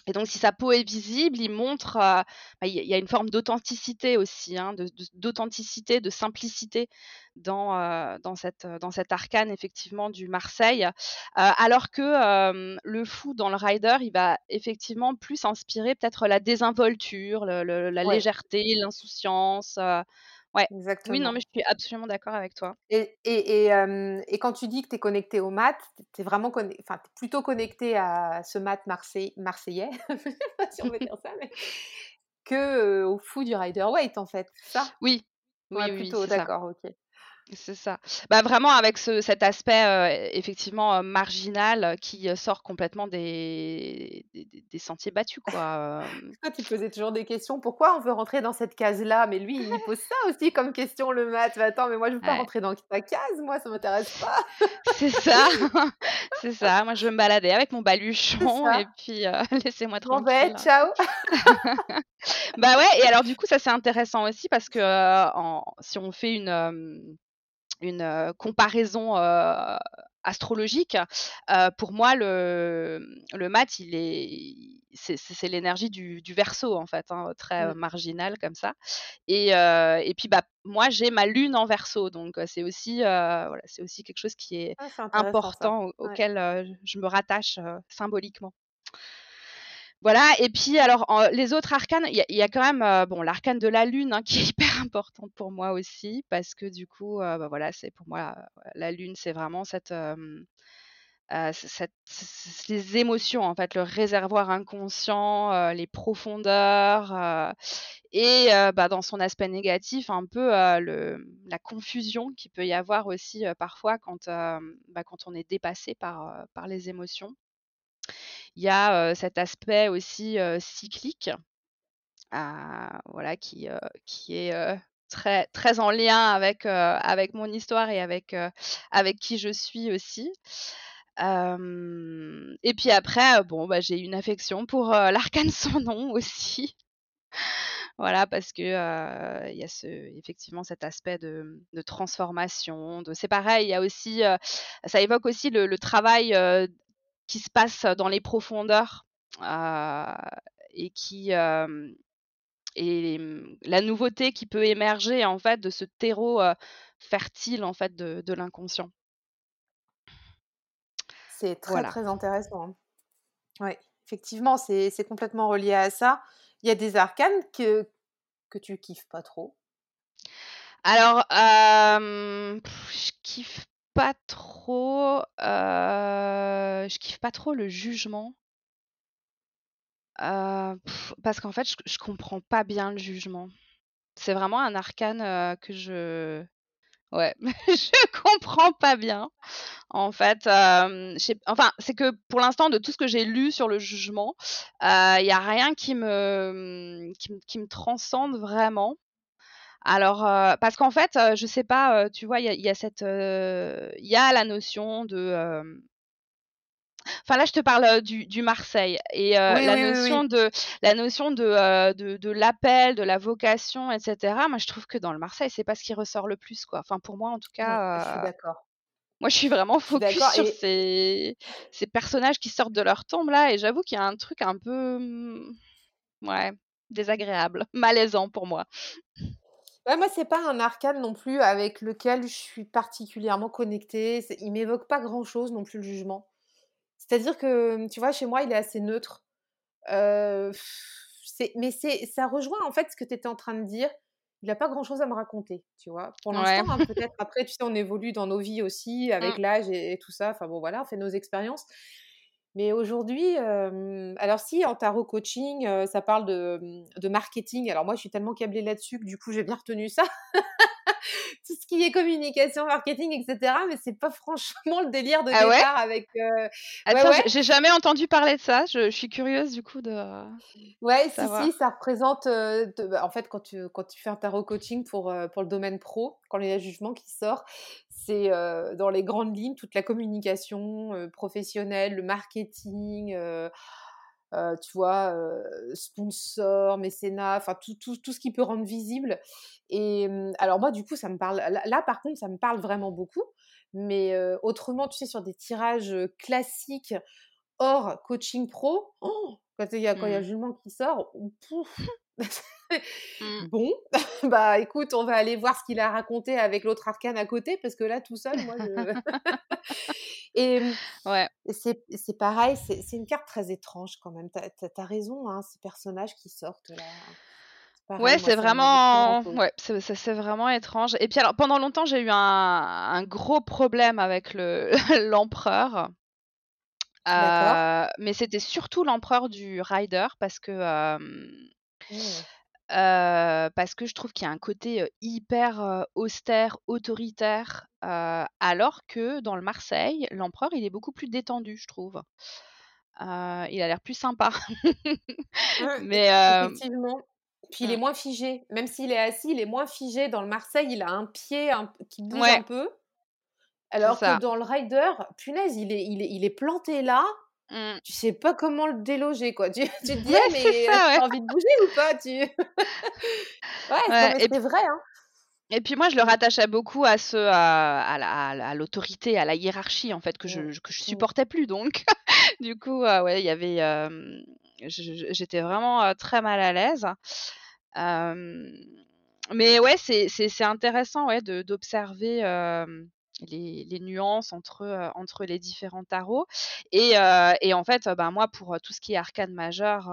Et donc si sa peau est visible, il montre, heu, bah, il y a une forme d'authenticité aussi, hein, de de d'authenticité, de simplicité dans, heu, dans cette, dans cet arcane effectivement du Marseille. Heu, alors que, hem, le fou dans le rider, il va effectivement plus inspirer peut-être la désinvolture, le le la ouais, légèreté, l'insouciance, ouais. Oui, non, mais exactement. je suis absolument d'accord avec toi. Et et et quand tu dis que tu es connectée au mat, tu es vraiment conne enfin, es plutôt connectée à ce mat marseille marseillais, <laughs> je sais pas si on veut dire ça, mais que, au fou du Rider-Waite, en fait, ça? Oui, oui, Ouais, oui, oui, plutôt, ça. d'accord, OK. C'est ça. Bah, vraiment avec ce cet aspect, heu, effectivement, heu, marginal qui, heu, sort complètement des des des sentiers battus, quoi. Toi, tu posais toujours des questions: «Pourquoi on veut rentrer dans cette case-là?» mais lui, il pose ça aussi comme question, le maths. «Mais attends, mais moi, je veux pas rentrer dans ta case, moi, ça m'intéresse pas!» C'est ça, <laughs> c'est ça. Moi, je veux me balader avec mon <laughs> baluchon et puis, <laughs> laissez-moi Bon, beh, tranquille. ciao! Bah, ouais et alors du coup, ça, c'est intéressant aussi parce que, en si on fait une, une, comparaison, astrologique, pour moi, le, mmh, le maths, il est c'est l'énergie du du Verseau, en fait, hein, très, Mmh. marginal comme ça et et puis, bah, moi, j'ai ma lune en Verseau donc c'est aussi, voilà, c'est aussi quelque chose qui est Ah, important, Ouais. auquel, je me rattache, symboliquement. Voilà et puis alors les autres arcanes, il y a quand même, heu, bon, l'arcane de la lune, hein, <laughs> qui est hyper importante pour moi aussi parce que du coup, heu, bah, voilà, c'est pour moi, heu, la lune, c'est vraiment cette, c les émotions, en fait, le réservoir inconscient, les profondeurs, et bah, dans son aspect négatif, un peu, la confusion qu'il peut y avoir aussi, parfois quand, bah, quand on est dépassé par, par les émotions. Il y a, cet aspect aussi, cyclique, ah, voilà, qui, qui est, très très en lien avec, avec mon histoire et avec, avec qui je suis aussi. Et puis après, bon, bah, j'ai une affection pour, <laughs> l'arcane sans nom aussi. Voilà, parce que, il y a ce effectivement cet aspect de, de transformation, c'est pareil, il y a aussi, ça évoque aussi le travail, qui se passe dans les profondeurs, et qui, et mmh, la nouveauté qui peut émerger, en fait, de ce terreau, fertile, en fait, de de l'inconscient. C'est très, Voilà. très intéressant. Ouais, effectivement, c'est complètement relié à ça. Il y a des arcanes que que tu kiffes pas trop? Alors, je kiffe pas trop, je kiffe pas trop le jugement. Parce qu'en fait, je comprends pas bien le jugement. C'est vraiment un arcane, que je ouais, <laughs> je comprends pas bien. En fait, hem, je sais enfin, c'est que pour l'instant, de tout ce que j'ai lu sur le jugement, il y a rien qui me, mmh, qui me qui me transcende vraiment. Alors, heu, parce qu'en fait, heu, je sais pas, heu, tu vois, il y a il y a cette, heu, il y a la notion de, enfin là, je te parle, du du Marseille et Oui, la oui, oui, oui. notion de la notion de, de de l'appel, de la vocation et cetera. Moi, je trouve que dans le Marseille, c'est pas ce qui ressort le plus, quoi. Enfin, pour moi, en tout Non, je suis cas, d'accord. moi, je suis vraiment <laughs> suis focus sur et ces ces personnages qui sortent de leur tombe là et j'avoue qu'il y a un truc un peu, mmh, ouais, désagréable, malaisant pour moi. Ouais, moi, c'est pas un arcane non plus avec lequel je suis particulièrement connectée. Il m'évoque pas grand-chose non plus, le jugement. C'est-à-dire que, tu vois, chez moi, il est assez neutre. C'est mais ça rejoint, en fait, ce que tu étais en train de dire. Il a pas grand-chose à me raconter, tu vois? Pour Ouais. l'instant, hein, peut-être après, tu sais, on évolue dans nos vies aussi <laughs> avec Mmh. l'âge et et tout ça. Enfin bon, voilà, on fait nos expériences. Mais aujourd'hui, alors si en tarot coaching, ça parle de, mmh, de marketing. Alors moi, je suis tellement câblée là-dessus que du coup, j'ai bien retenu ça. <laughs> Tout ce qui est communication, marketing et cetera, mais c'est pas franchement le délire de Ah ouais? départ avec, ouais, tiens, j'ai ouais. j'ai jamais entendu parler de ça. Je je suis curieuse du coup de Ouais, si, si, ça représente, de bah, en fait, quand tu quand tu fais un tarot coaching pour, pour le domaine pro, quand il y a jugement qui sort, c'est, heu, dans les grandes lignes, toute la communication, heu, professionnelle, le marketing, heu, tu vois, sponsor, mécénat, enfin tout tout tout ce qui peut rendre visible et mmh, alors moi, du coup, ça me parle là par contre, ça me parle vraiment beaucoup, mais autrement, tu sais, sur des tirages, classiques hors coaching pro, quand il y a quand il y a Mmh. jugement qui sort, pouf! <laughs> Mmh. Bon, <laughs> bah, écoute, on va aller voir ce qu'il a raconté avec l'autre arcane à côté parce que là, tout seul, moi, je <laughs> et Ouais. c'est pareil, c'est une carte très étrange quand même. Tu as tu as tu as raison, hein, ces personnages qui sortent là. Ouais, c'est vraiment ouais, c'est vraiment étrange et puis alors pendant longtemps, j'ai eu un un gros problème avec le <laughs> l'empereur. Heu, mais c'était surtout l'empereur du Rider parce que, Mmh. Parce que je trouve qu'il y a un côté, hyper, austère, autoritaire, alors que dans le Marseille, l'empereur, il est beaucoup plus détendu, je trouve. il a l'air plus sympa. <laughs> Mais effectivement. Puis il est moins figé. Même s'il est assis, il est moins figé. Dans le Marseille, il a un pied qui bouge un peu. Alors que dans le Rider, punaise, il est, il est, il est planté là. Mmh. Tu sais pas comment le déloger, quoi. Tu, <laughs> tu te dis, mais t'as envie de bouger ou pas tu... <laughs> Ouais, c'est vrai. Hein. Et puis moi, je le rattachais beaucoup à ce, à, l'autorité, à la hiérarchie en fait que je, mmh. que je mmh. supportais plus. Donc, <laughs> du coup, ouais, il y avait, j'étais vraiment très mal à l'aise. mais ouais, c'est intéressant ouais, d'observer les, les, nuances entre, entre les différents tarots. Et, et en fait, ben, moi, pour tout ce qui est arcane majeur,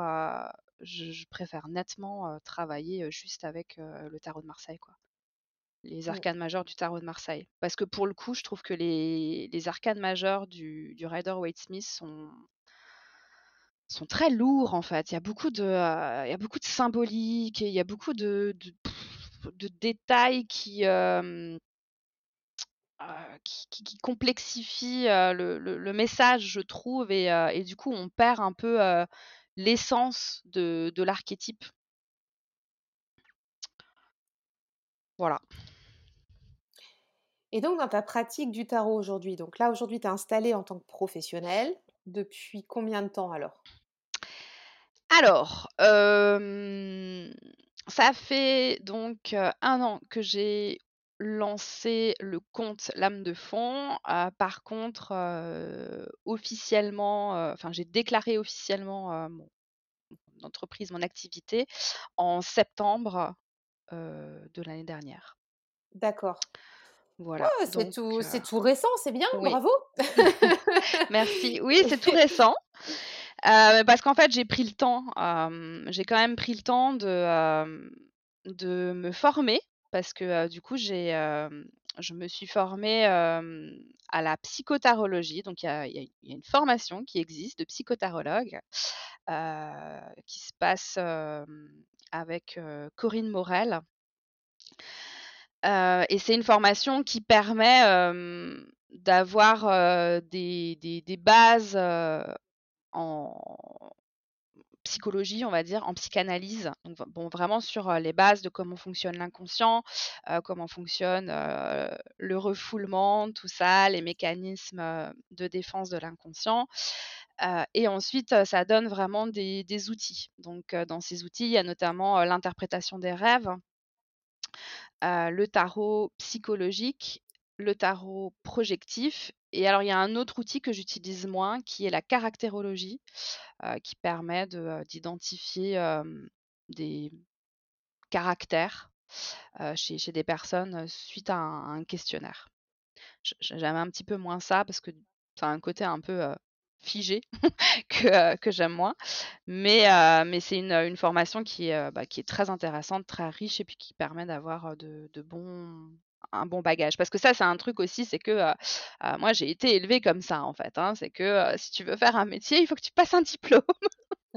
je, préfère nettement travailler juste avec le tarot de Marseille. Quoi les arcanes majeures du tarot de Marseille. Parce que pour le coup, je trouve que les, les arcanes majeures du, du Rider Waite Smith sont, sont très lourds en fait. Il y a beaucoup de, euh, il y a beaucoup de symbolique, et il y a beaucoup de, de, détails qui, euh, euh, qui, qui, complexifient le, le, message, je trouve, et, et, du coup, on perd un peu l'essence de, de l'archétype. Voilà. Et donc, dans ta pratique du tarot aujourd'hui, donc là, aujourd'hui, tu es installée en tant que professionnelle. Depuis combien de temps alors? Alors, ça fait donc un an que j'ai lancé le compte Lame de Fond. par contre, officiellement, enfin, j'ai déclaré officiellement mon entreprise, mon activité en septembre de l'année dernière. D'accord. Voilà. c'est tout, c'est tout récent, c'est bien, bravo. <laughs> Merci. Oui, c'est tout <laughs> récent. parce qu'en fait, j'ai pris le temps, j'ai quand même pris le temps de, de me former, parce que du coup, j'ai, je me suis formée à la psychotarologie. Donc, il y a, y a, une formation qui existe de psychotarologue qui se passe avec Corinne Morel et c'est une formation qui permet d'avoir des, des, bases en psychologie, on va dire, en psychanalyse. Donc, vraiment sur les bases de comment fonctionne l'inconscient, comment fonctionne le refoulement, tout ça, les mécanismes de défense de l'inconscient. et ensuite, ça donne vraiment des, des outils. Donc, dans ces outils, il y a notamment l'interprétation des rêves, le tarot psychologique, le tarot projectif. Et alors, il y a un autre outil que j'utilise moins qui est la caractérologie, qui permet d'identifier des caractères chez, des personnes suite à un, questionnaire. J'aime un petit peu moins ça parce que ça a un côté un peu figé <laughs> que, j'aime moins. Mais, c'est une, formation qui est, bah, qui est très intéressante, très riche et puis qui permet d'avoir de bons un bon bagage. Parce que ça, c'est un truc aussi, c'est que moi, j'ai été élevée comme ça, en fait. Hein. c'est que si tu veux faire un métier, il faut que tu passes un diplôme. <laughs>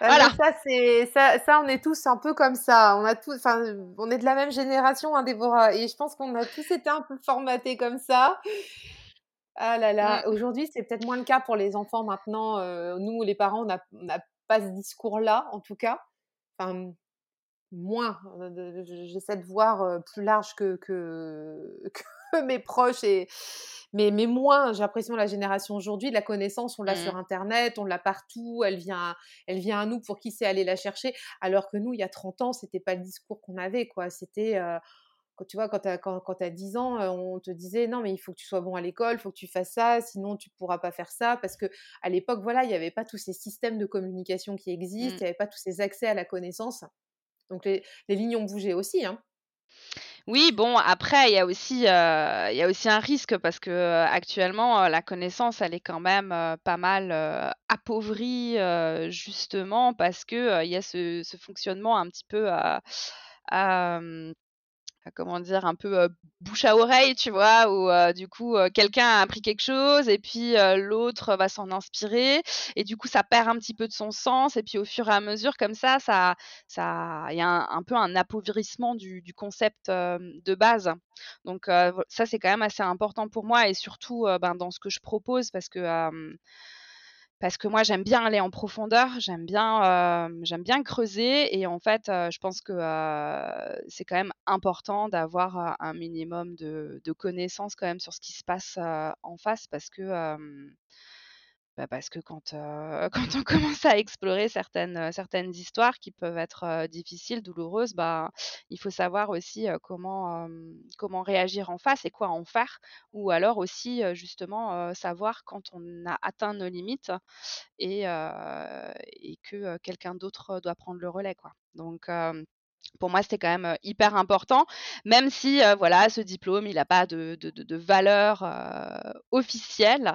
voilà. Ça, c'est ça, ça, on est tous un peu comme ça. On a tous, enfin, on est de la même génération, hein, Déborah, et je pense qu'on a tous été un peu formatés comme ça. Ah là là, aujourd'hui, c'est peut-être moins le cas pour les enfants maintenant. nous, les parents, on n'a pas ce discours-là, en tout cas. Enfin, moins. J'essaie de voir plus large que, <laughs> que, mes proches, et, mais, mais moins. J'ai l'impression la génération aujourd'hui, la connaissance, on l'a sur mmh. Internet, on l'a partout, elle vient, elle vient à nous pour qui sait aller la chercher. Alors que nous, il y a 30 ans, c'était pas le discours qu'on avait, quoi. C'était quand tu vois, quand tu as, quand, quand as 10 ans, on te disait non, mais il faut que tu sois bon à l'école, il faut que tu fasses ça, sinon tu ne pourras pas faire ça. Parce que à l'époque, voilà, il n'y avait pas tous ces systèmes de communication qui existent, mmh. il n'y avait pas tous ces accès à la connaissance. Donc les, lignes ont bougé aussi. Hein. Oui, bon, après, il y, a aussi, aussi un risque parce que actuellement, la connaissance, elle est quand même pas mal appauvrie, justement, parce qu'il il y a ce, fonctionnement un petit peu comment dire, un peu bouche à oreille, tu vois, où du coup quelqu'un a appris quelque chose et puis l'autre va s'en inspirer et du coup ça perd un petit peu de son sens et puis au fur et à mesure comme ça, ça, ça, il y a un, peu un appauvrissement du, concept de base. Donc ça c'est quand même assez important pour moi et surtout ben, dans ce que je propose parce que parce que moi j'aime bien aller en profondeur, j'aime bien, j'aime bien creuser et en fait, je pense que c'est quand même important d'avoir un minimum de, de, connaissances quand même sur ce qui se passe en face parce que bah, parce que quand, <laughs> quand on commence à explorer certaines, certaines histoires qui peuvent être difficiles, douloureuses, bah, il faut savoir aussi comment, comment réagir en face et quoi en faire. Ou alors aussi, justement, savoir quand on a atteint nos limites et, et que quelqu'un d'autre doit prendre le relais. Quoi. Donc, pour moi, c'était quand même hyper important, même si voilà, ce diplôme, il n'a pas de, de, de, valeur officielle.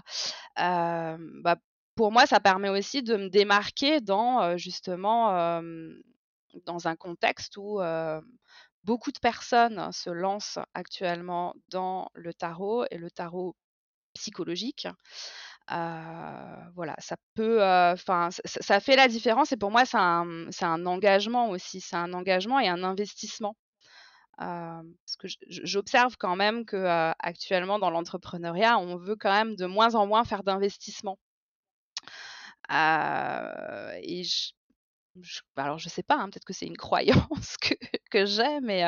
Bah, pour moi, ça permet aussi de me démarquer dans justement dans un contexte où beaucoup de personnes se lancent actuellement dans le tarot et le tarot psychologique voilà, ça peut, enfin, ça, fait la différence et pour moi, c'est un, un, engagement aussi, c'est un engagement et un investissement. parce que j'observe quand même que actuellement dans l'entrepreneuriat, on veut quand même de moins en moins faire d'investissement. et je, je, alors je sais pas, hein, peut-être que c'est une <laughs> croyance que, que j'ai, mais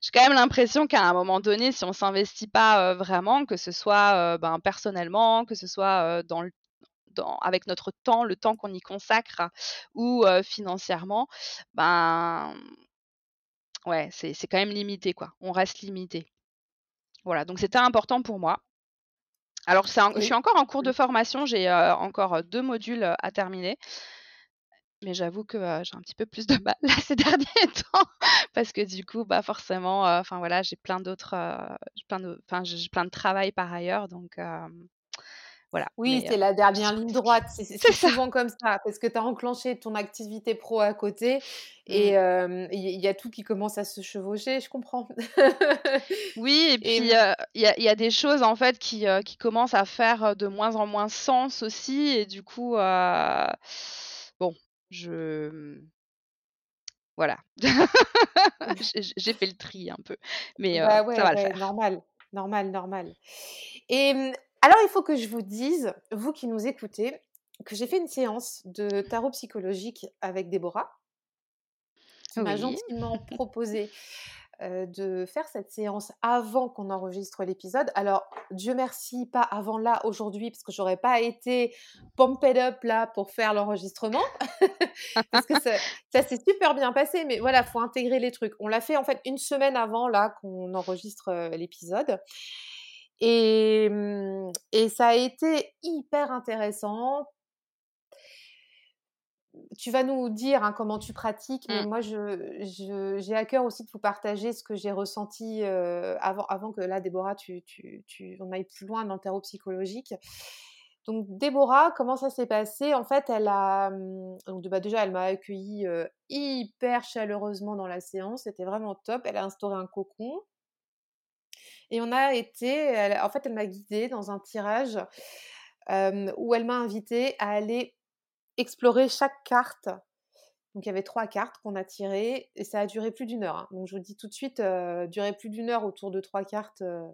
j'ai quand même l'impression qu'à un moment donné, si on s'investit pas vraiment, que ce soit ben, personnellement, que ce soit dans le dans, avec notre temps, le temps qu'on y consacre, ou financièrement, ben ouais, c'est quand même limité, quoi. On reste limité. Voilà, donc c'était important pour moi. Alors, je suis encore en cours de formation, j'ai encore deux modules à terminer mais j'avoue que j'ai un petit peu plus de mal <laughs> ces derniers <laughs> temps parce que du coup, bah forcément, enfin voilà, j'ai plein d'autres, plein de, enfin j'ai plein de travail par ailleurs, donc voilà. Oui, c'est la dernière ligne droite. C'est souvent comme ça parce que tu as enclenché ton activité pro à côté et mmh. il y, a tout qui commence à se chevaucher. Je comprends. <laughs> oui, et puis il y, y, a des choses en fait qui, qui commencent à faire de moins en moins sens aussi et du coup, je mmh, voilà. <laughs> j'ai fait le tri un peu, mais bah ça va le faire. Normal, normal, normal. Et mmh, alors, il faut que je vous dise, vous qui nous écoutez, que j'ai fait une séance de tarot psychologique avec Déborah, qui m'a gentiment <laughs> proposé de faire cette séance avant qu'on enregistre l'épisode. Alors, Dieu merci, pas avant là, aujourd'hui, parce que j'aurais pas été pumped up là pour faire l'enregistrement. <laughs> parce que ça, s'est super bien passé, mais voilà, faut intégrer les trucs. On l'a fait en fait une semaine avant là qu'on enregistre l'épisode. Et, mmh, et ça a été hyper intéressant tu vas nous dire hein, comment tu pratiques, mais mmh. moi, je, j'ai à cœur aussi de vous partager ce que j'ai ressenti avant, avant que là, Déborah, tu, tu, tu, on aille plus loin dans le tarot psychologique. Donc, Déborah, comment ça s'est passé? En fait, elle a. Mmh, donc, bah, déjà, elle m'a accueilli hyper chaleureusement dans la séance. C'était vraiment top. Elle a instauré un cocon. Et on a été. en fait, elle m'a guidée dans un tirage où elle m'a invité à aller explorer chaque carte. Donc il y avait trois cartes qu'on a tirées et ça a duré plus d'une heure. Hein. Donc je vous dis tout de suite, euh, durer plus d'une heure autour de trois cartes, euh,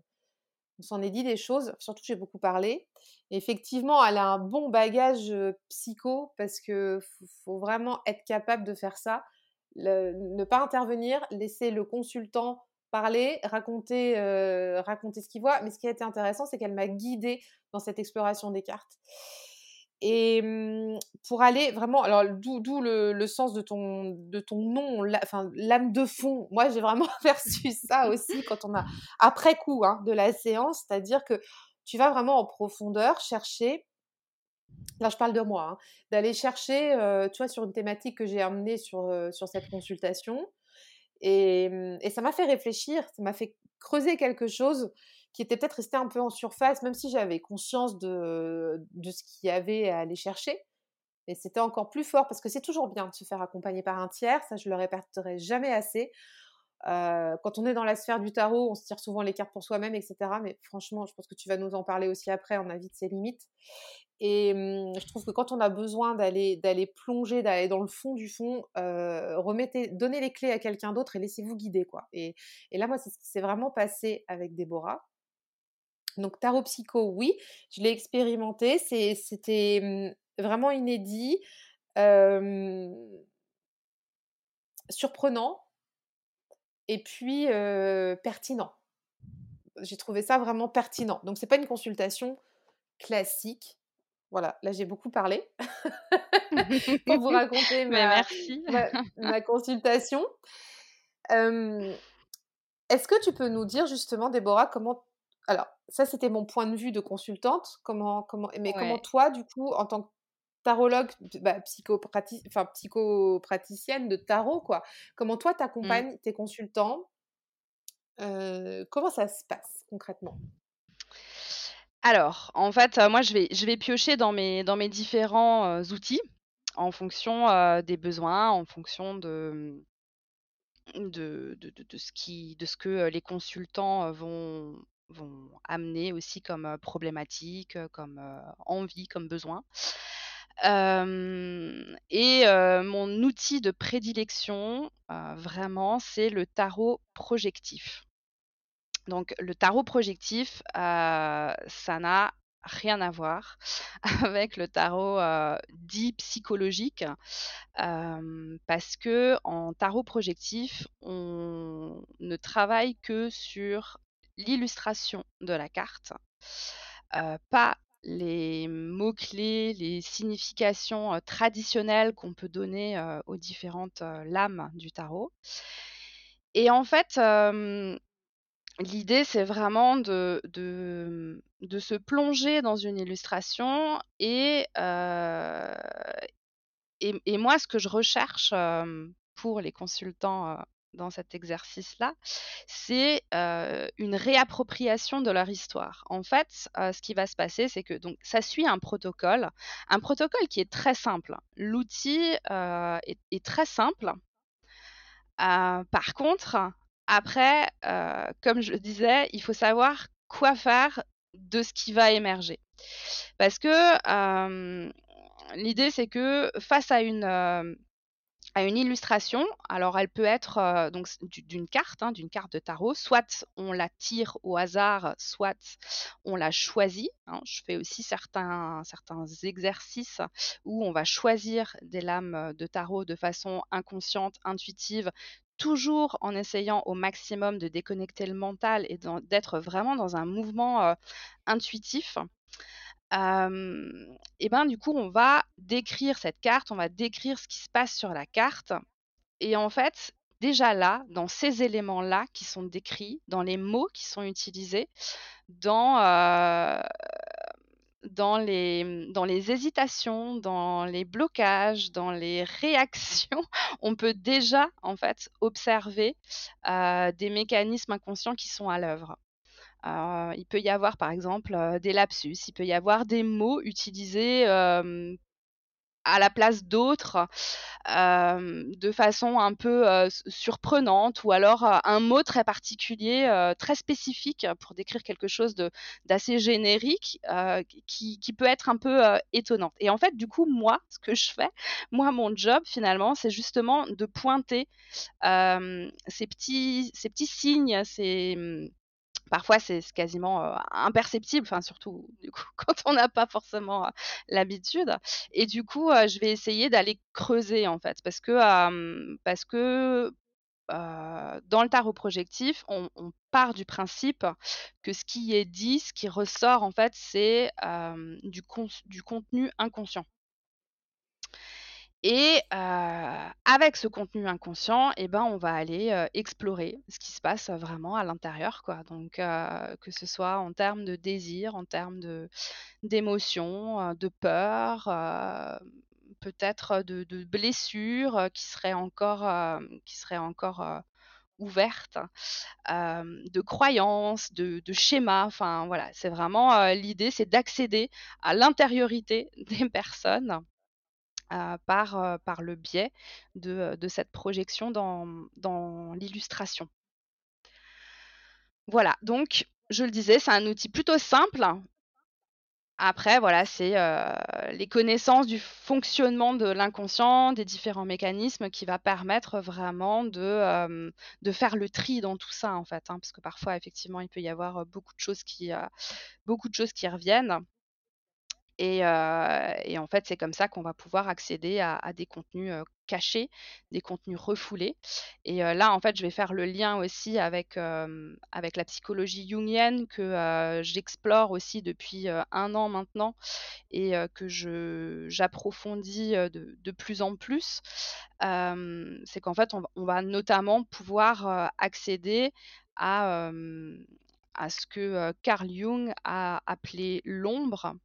on s'en est dit des choses. Surtout j'ai beaucoup parlé. effectivement, elle a un bon bagage euh, psycho parce que faut, vraiment être capable de faire ça. ne pas intervenir, laisser le consultant parler, raconter, raconter ce qu'il voit. Mais ce qui a été intéressant, c'est qu'elle m'a guidée dans cette exploration des cartes. Et mmh, pour aller vraiment, alors d'où le, sens de ton, de ton nom, l'âme de fond. Moi, j'ai vraiment <laughs> perçu ça aussi quand on a, après coup hein, de la séance, c'est-à-dire que tu vas vraiment en profondeur chercher, là je parle de moi, hein, d'aller chercher, tu vois, sur une thématique que j'ai amenée sur, sur cette consultation. Et, mmh, et ça m'a fait réfléchir, ça m'a fait creuser quelque chose qui était peut-être resté un peu en surface, même si j'avais conscience de, de ce qu'il y avait à aller chercher. Et c'était encore plus fort parce que c'est toujours bien de se faire accompagner par un tiers, ça je le répéterai jamais assez. quand on est dans la sphère du tarot, on se tire souvent les cartes pour soi-même, etc. Mais franchement, je pense que tu vas nous en parler aussi après, on a vite ses limites. Et je trouve que quand on a besoin d'aller d'aller plonger, d'aller dans le fond du fond, remettez, donnez les clés à quelqu'un d'autre et laissez-vous guider, quoi. Et, et là, moi, c'est ce qui s'est vraiment passé avec Déborah. Donc tarot psycho, oui, je l'ai expérimenté, c'était mmh, vraiment inédit, surprenant et puis pertinent. J'ai trouvé ça vraiment pertinent. Donc c'est pas une consultation classique. Voilà, là j'ai beaucoup parlé <laughs> pour vous raconter ma, ma, consultation. Est-ce que tu peux nous dire justement, Déborah, comment alors, ça, c'était mon point de vue de consultante. Comment, comment, mais comment toi, du coup, en tant que tarologue, bah, enfin, psychopraticienne de tarot, quoi, comment toi, tu accompagnes tes consultants Comment ça se passe concrètement? Alors, en fait, moi, je vais, je vais piocher dans mes, dans mes différents outils en fonction des besoins, en fonction de, de, de, de, ce qui, de ce que les consultants vont, vont amener aussi comme problématique, comme envie, comme besoin. et mon outil de prédilection, vraiment, c'est le tarot projectif. Donc le tarot projectif, ça n'a rien à voir <laughs> avec le tarot dit psychologique parce que en tarot projectif, on ne travaille que sur l'illustration de la carte, pas les mots-clés, les significations traditionnelles qu'on peut donner aux différentes lames du tarot. Et en fait, l'idée, c'est vraiment de, de, se plonger dans une illustration et, et, moi, ce que je recherche pour les consultants dans cet exercice-là, c'est une réappropriation de leur histoire. En fait, ce qui va se passer, c'est que donc ça suit un protocole, un protocole qui est très simple. L'outil est, très simple. par contre, après, comme je le disais, il faut savoir quoi faire de ce qui va émerger. Parce que l'idée, c'est que face à une à une illustration. Alors, elle peut être donc d'une carte, hein, d'une carte de tarot. Soit on la tire au hasard, soit on la choisit. Hein. Je fais aussi certains, certains exercices où on va choisir des lames de tarot de façon inconsciente, intuitive, toujours en essayant au maximum de déconnecter le mental et d'être vraiment dans un mouvement intuitif et ben du coup, on va décrire cette carte, on va décrire ce qui se passe sur la carte. Et en fait, déjà là, dans ces éléments-là qui sont décrits, dans les mots qui sont utilisés, dans, dans, les, dans les hésitations, dans les blocages, dans les réactions, <laughs> on peut déjà en fait observer des mécanismes inconscients qui sont à l'œuvre il peut y avoir par exemple des lapsus, il peut y avoir des mots utilisés à la place d'autres de façon un peu surprenante ou alors un mot très particulier, très spécifique pour décrire quelque chose d'assez générique qui, qui, peut être un peu étonnante. Et en fait, du coup, moi, ce que je fais, moi, mon job finalement, c'est justement de pointer ces, petits, ces petits signes, ces mmh, parfois c'est quasiment imperceptible, enfin surtout du coup <laughs> quand on n'a pas forcément l'habitude. Et du coup, je vais essayer d'aller creuser en fait, parce que parce que dans le tarot projectif, on, part du principe que ce qui est dit, ce qui ressort en fait, c'est du contenu inconscient. Et avec ce contenu inconscient, eh ben, on va aller explorer ce qui se passe vraiment à l'intérieur, quoi. Donc, que ce soit en termes de désir, en termes de d'émotions, de peur, peut-être de, blessures qui seraient encore, qui encore ouvertes, de croyances, de, de schémas. Enfin, voilà, c'est vraiment l'idée, c'est d'accéder à l'intériorité <laughs> des personnes par, le biais de, cette projection dans, l'illustration. Voilà, donc je le disais, c'est un outil plutôt simple. Après, voilà, c'est les connaissances du fonctionnement de l'inconscient, des différents mécanismes qui va permettre vraiment de, faire le tri dans tout ça, en fait. Hein, parce que parfois, effectivement, il peut y avoir beaucoup de choses qui reviennent. Et, en fait, c'est comme ça qu'on va pouvoir accéder à, des contenus cachés, des contenus refoulés. Et là, en fait, je vais faire le lien aussi avec, avec la psychologie jungienne que j'explore aussi depuis un an maintenant et que j'approfondis de, de, plus en plus. c'est qu'en fait, on, on, va notamment pouvoir accéder à, à ce que Carl Jung a appelé l'ombre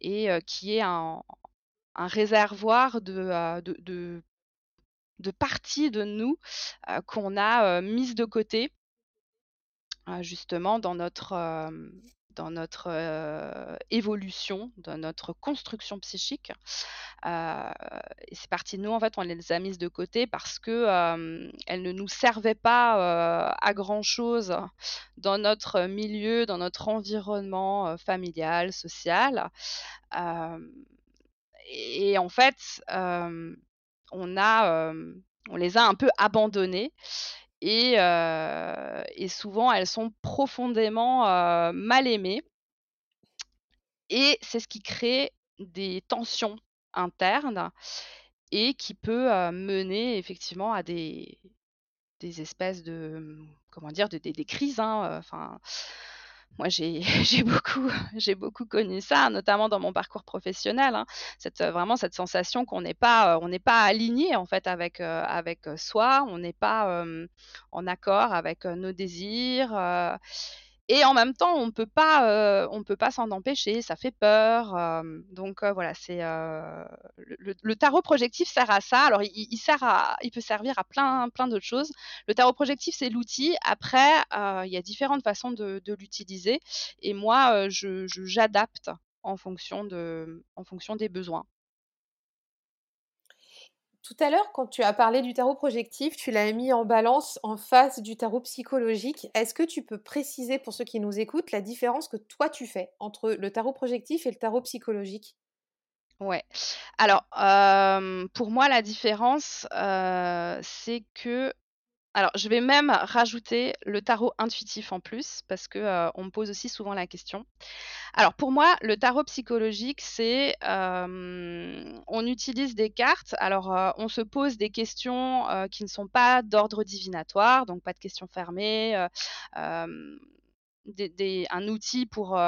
et qui est un, réservoir de, de, de, parties de nous qu'on a mises de côté justement dans notre, dans notre évolution, dans notre construction psychique. et ces parties de nous, en fait, on les a mises de côté parce que elles ne nous servaient pas à grand chose dans notre milieu, dans notre environnement familial, social. et en fait, on on les a un peu abandonnées. Et, et, souvent elles sont profondément mal aimées. Et c'est ce qui crée des tensions internes et qui peut mener effectivement à des, des espèces de comment dire des, des crises. Hein, moi, j'ai <laughs> beaucoup, beaucoup connu ça, notamment dans mon parcours professionnel. Hein. Cette, vraiment cette sensation qu'on n'est pas, on n'est pas aligné en fait avec avec soi, on n'est pas en accord avec nos désirs. Et en même temps, on peut pas, euh, on peut pas s'en empêcher, ça fait peur. Euh, donc euh, voilà, c'est le, tarot projectif sert à ça. Alors il, sert à, il peut servir à plein, plein d'autres choses. Le tarot projectif c'est l'outil. Après, il y a différentes façons de, l'utiliser. Et moi, je j'adapte en fonction de, en fonction des besoins. Tout à l'heure, quand tu as parlé du tarot projectif, tu l'as mis en balance en face du tarot psychologique. Est-ce que tu peux préciser pour ceux qui nous écoutent la différence que toi tu fais entre le tarot projectif et le tarot psychologique? Ouais. Alors, euh, pour moi, la différence, euh, c'est que alors, je vais même rajouter le tarot intuitif en plus, parce que euh, on me pose aussi souvent la question. Alors, pour moi, le tarot psychologique, c'est euh, on utilise des cartes. Alors, euh, on se pose des questions qui ne sont pas d'ordre divinatoire, donc pas de questions fermées. un outil pour,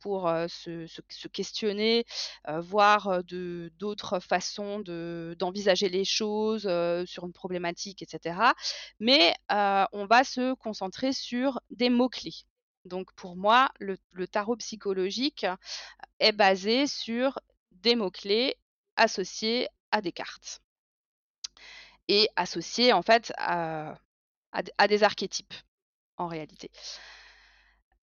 pour se, questionner, voir d'autres façons d'envisager les choses sur une problématique, etc. Mais on va se concentrer sur des mots-clés. Donc pour moi, le, tarot psychologique est basé sur des mots-clés associés à des cartes et associés en fait à des archétypes en réalité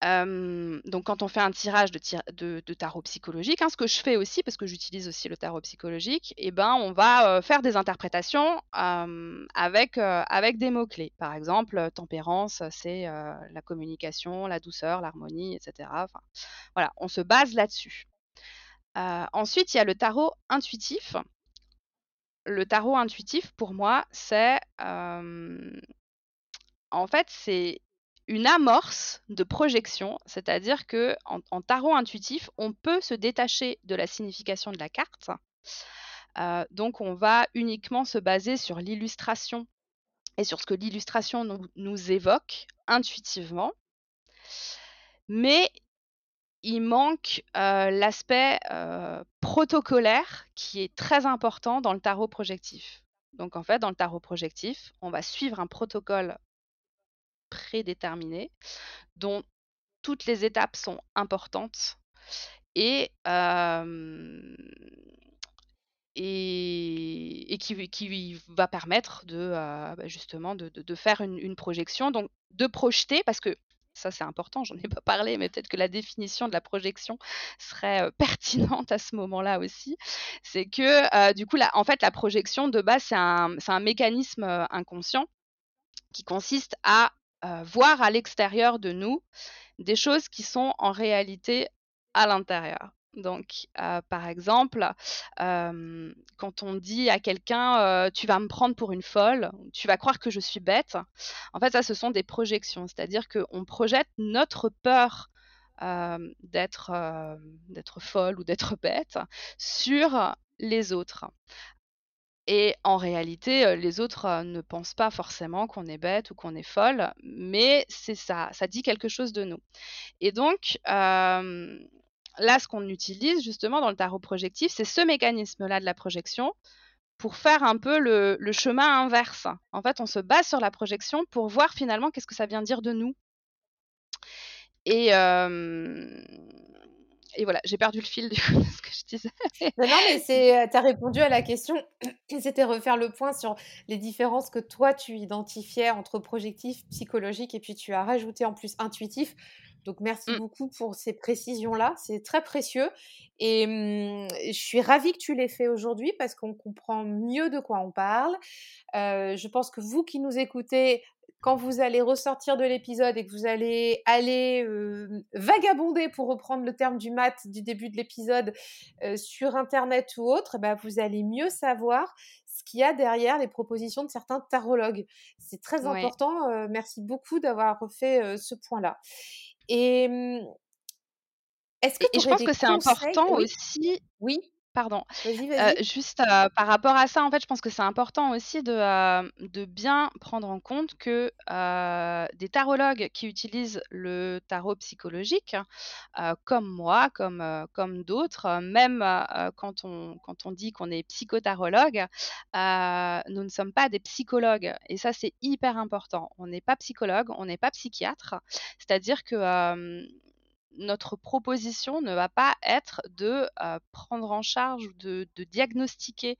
donc quand on fait un tirage de, tarot psychologique, hein, ce que je fais aussi, parce que j'utilise aussi le tarot psychologique, eh ben, on va faire des interprétations avec, des mots-clés. Par exemple, tempérance, c'est la communication, la douceur, l'harmonie, etc. Voilà, on se base là-dessus. ensuite, il y a le tarot intuitif. Le tarot intuitif, pour moi, c'est... en fait, c'est une amorce de projection, c'est-à-dire que en, tarot intuitif, on peut se détacher de la signification de la carte. Euh, donc, on va uniquement se baser sur l'illustration et sur ce que l'illustration nous, évoque intuitivement. Mais il manque euh, l'aspect euh, protocolaire qui est très important dans le tarot projectif. Donc en fait, dans le tarot projectif, on va suivre un protocole prédéterminé, dont toutes les étapes sont importantes et, et, qui, qui, va permettre de bah, justement de, faire une, projection, donc de projeter, parce que ça c'est important, j'en ai pas parlé, mais peut-être que la définition de la projection serait <laughs> pertinente à ce moment-là aussi. C'est que du coup, là, en fait, la projection de base, c'est un, un, mécanisme inconscient qui consiste à voir à l'extérieur de nous des choses qui sont en réalité à l'intérieur. Donc, euh, par exemple, euh, quand on dit à quelqu'un euh, tu vas me prendre pour une folle, tu vas croire que je suis bête, en fait, ça, ce sont des projections. C'est-à-dire qu'on projette notre peur d'être folle ou d'être bête sur les autres. Et en réalité, les autres ne pensent pas forcément qu'on est bête ou qu'on est folle, mais c'est ça, ça dit quelque chose de nous. Et donc, là, ce qu'on utilise justement dans le tarot projectif, c'est ce mécanisme-là de la projection pour faire un peu le, chemin inverse. En fait, on se base sur la projection pour voir finalement qu'est-ce que ça vient dire de nous. Et, et voilà, j'ai perdu le fil du coup, <laughs> de ce que je disais. non, non, mais tu as répondu à la question. <clears throat> C'était refaire le point sur les différences que toi, tu identifiais entre projectif, psychologique, et puis tu as rajouté en plus intuitif. Donc merci mmh. beaucoup pour ces précisions-là, c'est très précieux. Et mmh, je suis ravie que tu l'aies fait aujourd'hui parce qu'on comprend mieux de quoi on parle. je pense que vous qui nous écoutez, quand vous allez ressortir de l'épisode et que vous allez aller vagabonder, pour reprendre le terme du mat du début de l'épisode, sur Internet ou autre, ben, vous allez mieux savoir ce qu'il y a derrière les propositions de certains tarologues. C'est très important. merci beaucoup d'avoir refait ce point-là. Et mmh, est-ce que et, je pense que c'est important aussi. Oui. Pardon. juste par rapport à ça, en fait, je pense que c'est important aussi de, de, bien prendre en compte que des tarologues qui utilisent le tarot psychologique, comme moi, comme, comme d'autres, même quand, on, quand on dit qu'on est psychotarologue, nous ne sommes pas des psychologues. Et ça, c'est hyper important. On n'est pas psychologue, on n'est pas psychiatre. C'est-à-dire que notre proposition ne va pas être de prendre en charge ou de, diagnostiquer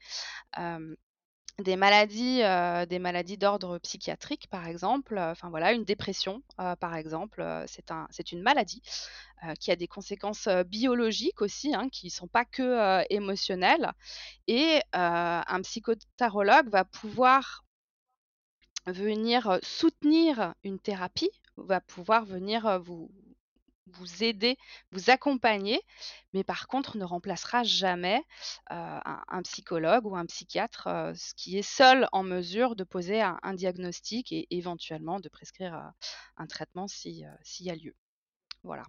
des maladies, des maladies d'ordre psychiatrique, par exemple. Enfin voilà, une dépression, par exemple, c'est un, une maladie qui a des conséquences biologiques aussi, hein, qui ne sont pas que émotionnelles. Et un psychotarologue va pouvoir venir soutenir une thérapie, va pouvoir venir vous, vous aider, vous accompagner, mais par contre ne remplacera jamais un, psychologue ou un psychiatre, ce qui est seul en mesure de poser un, diagnostic et éventuellement de prescrire un traitement s'il y a lieu. Voilà.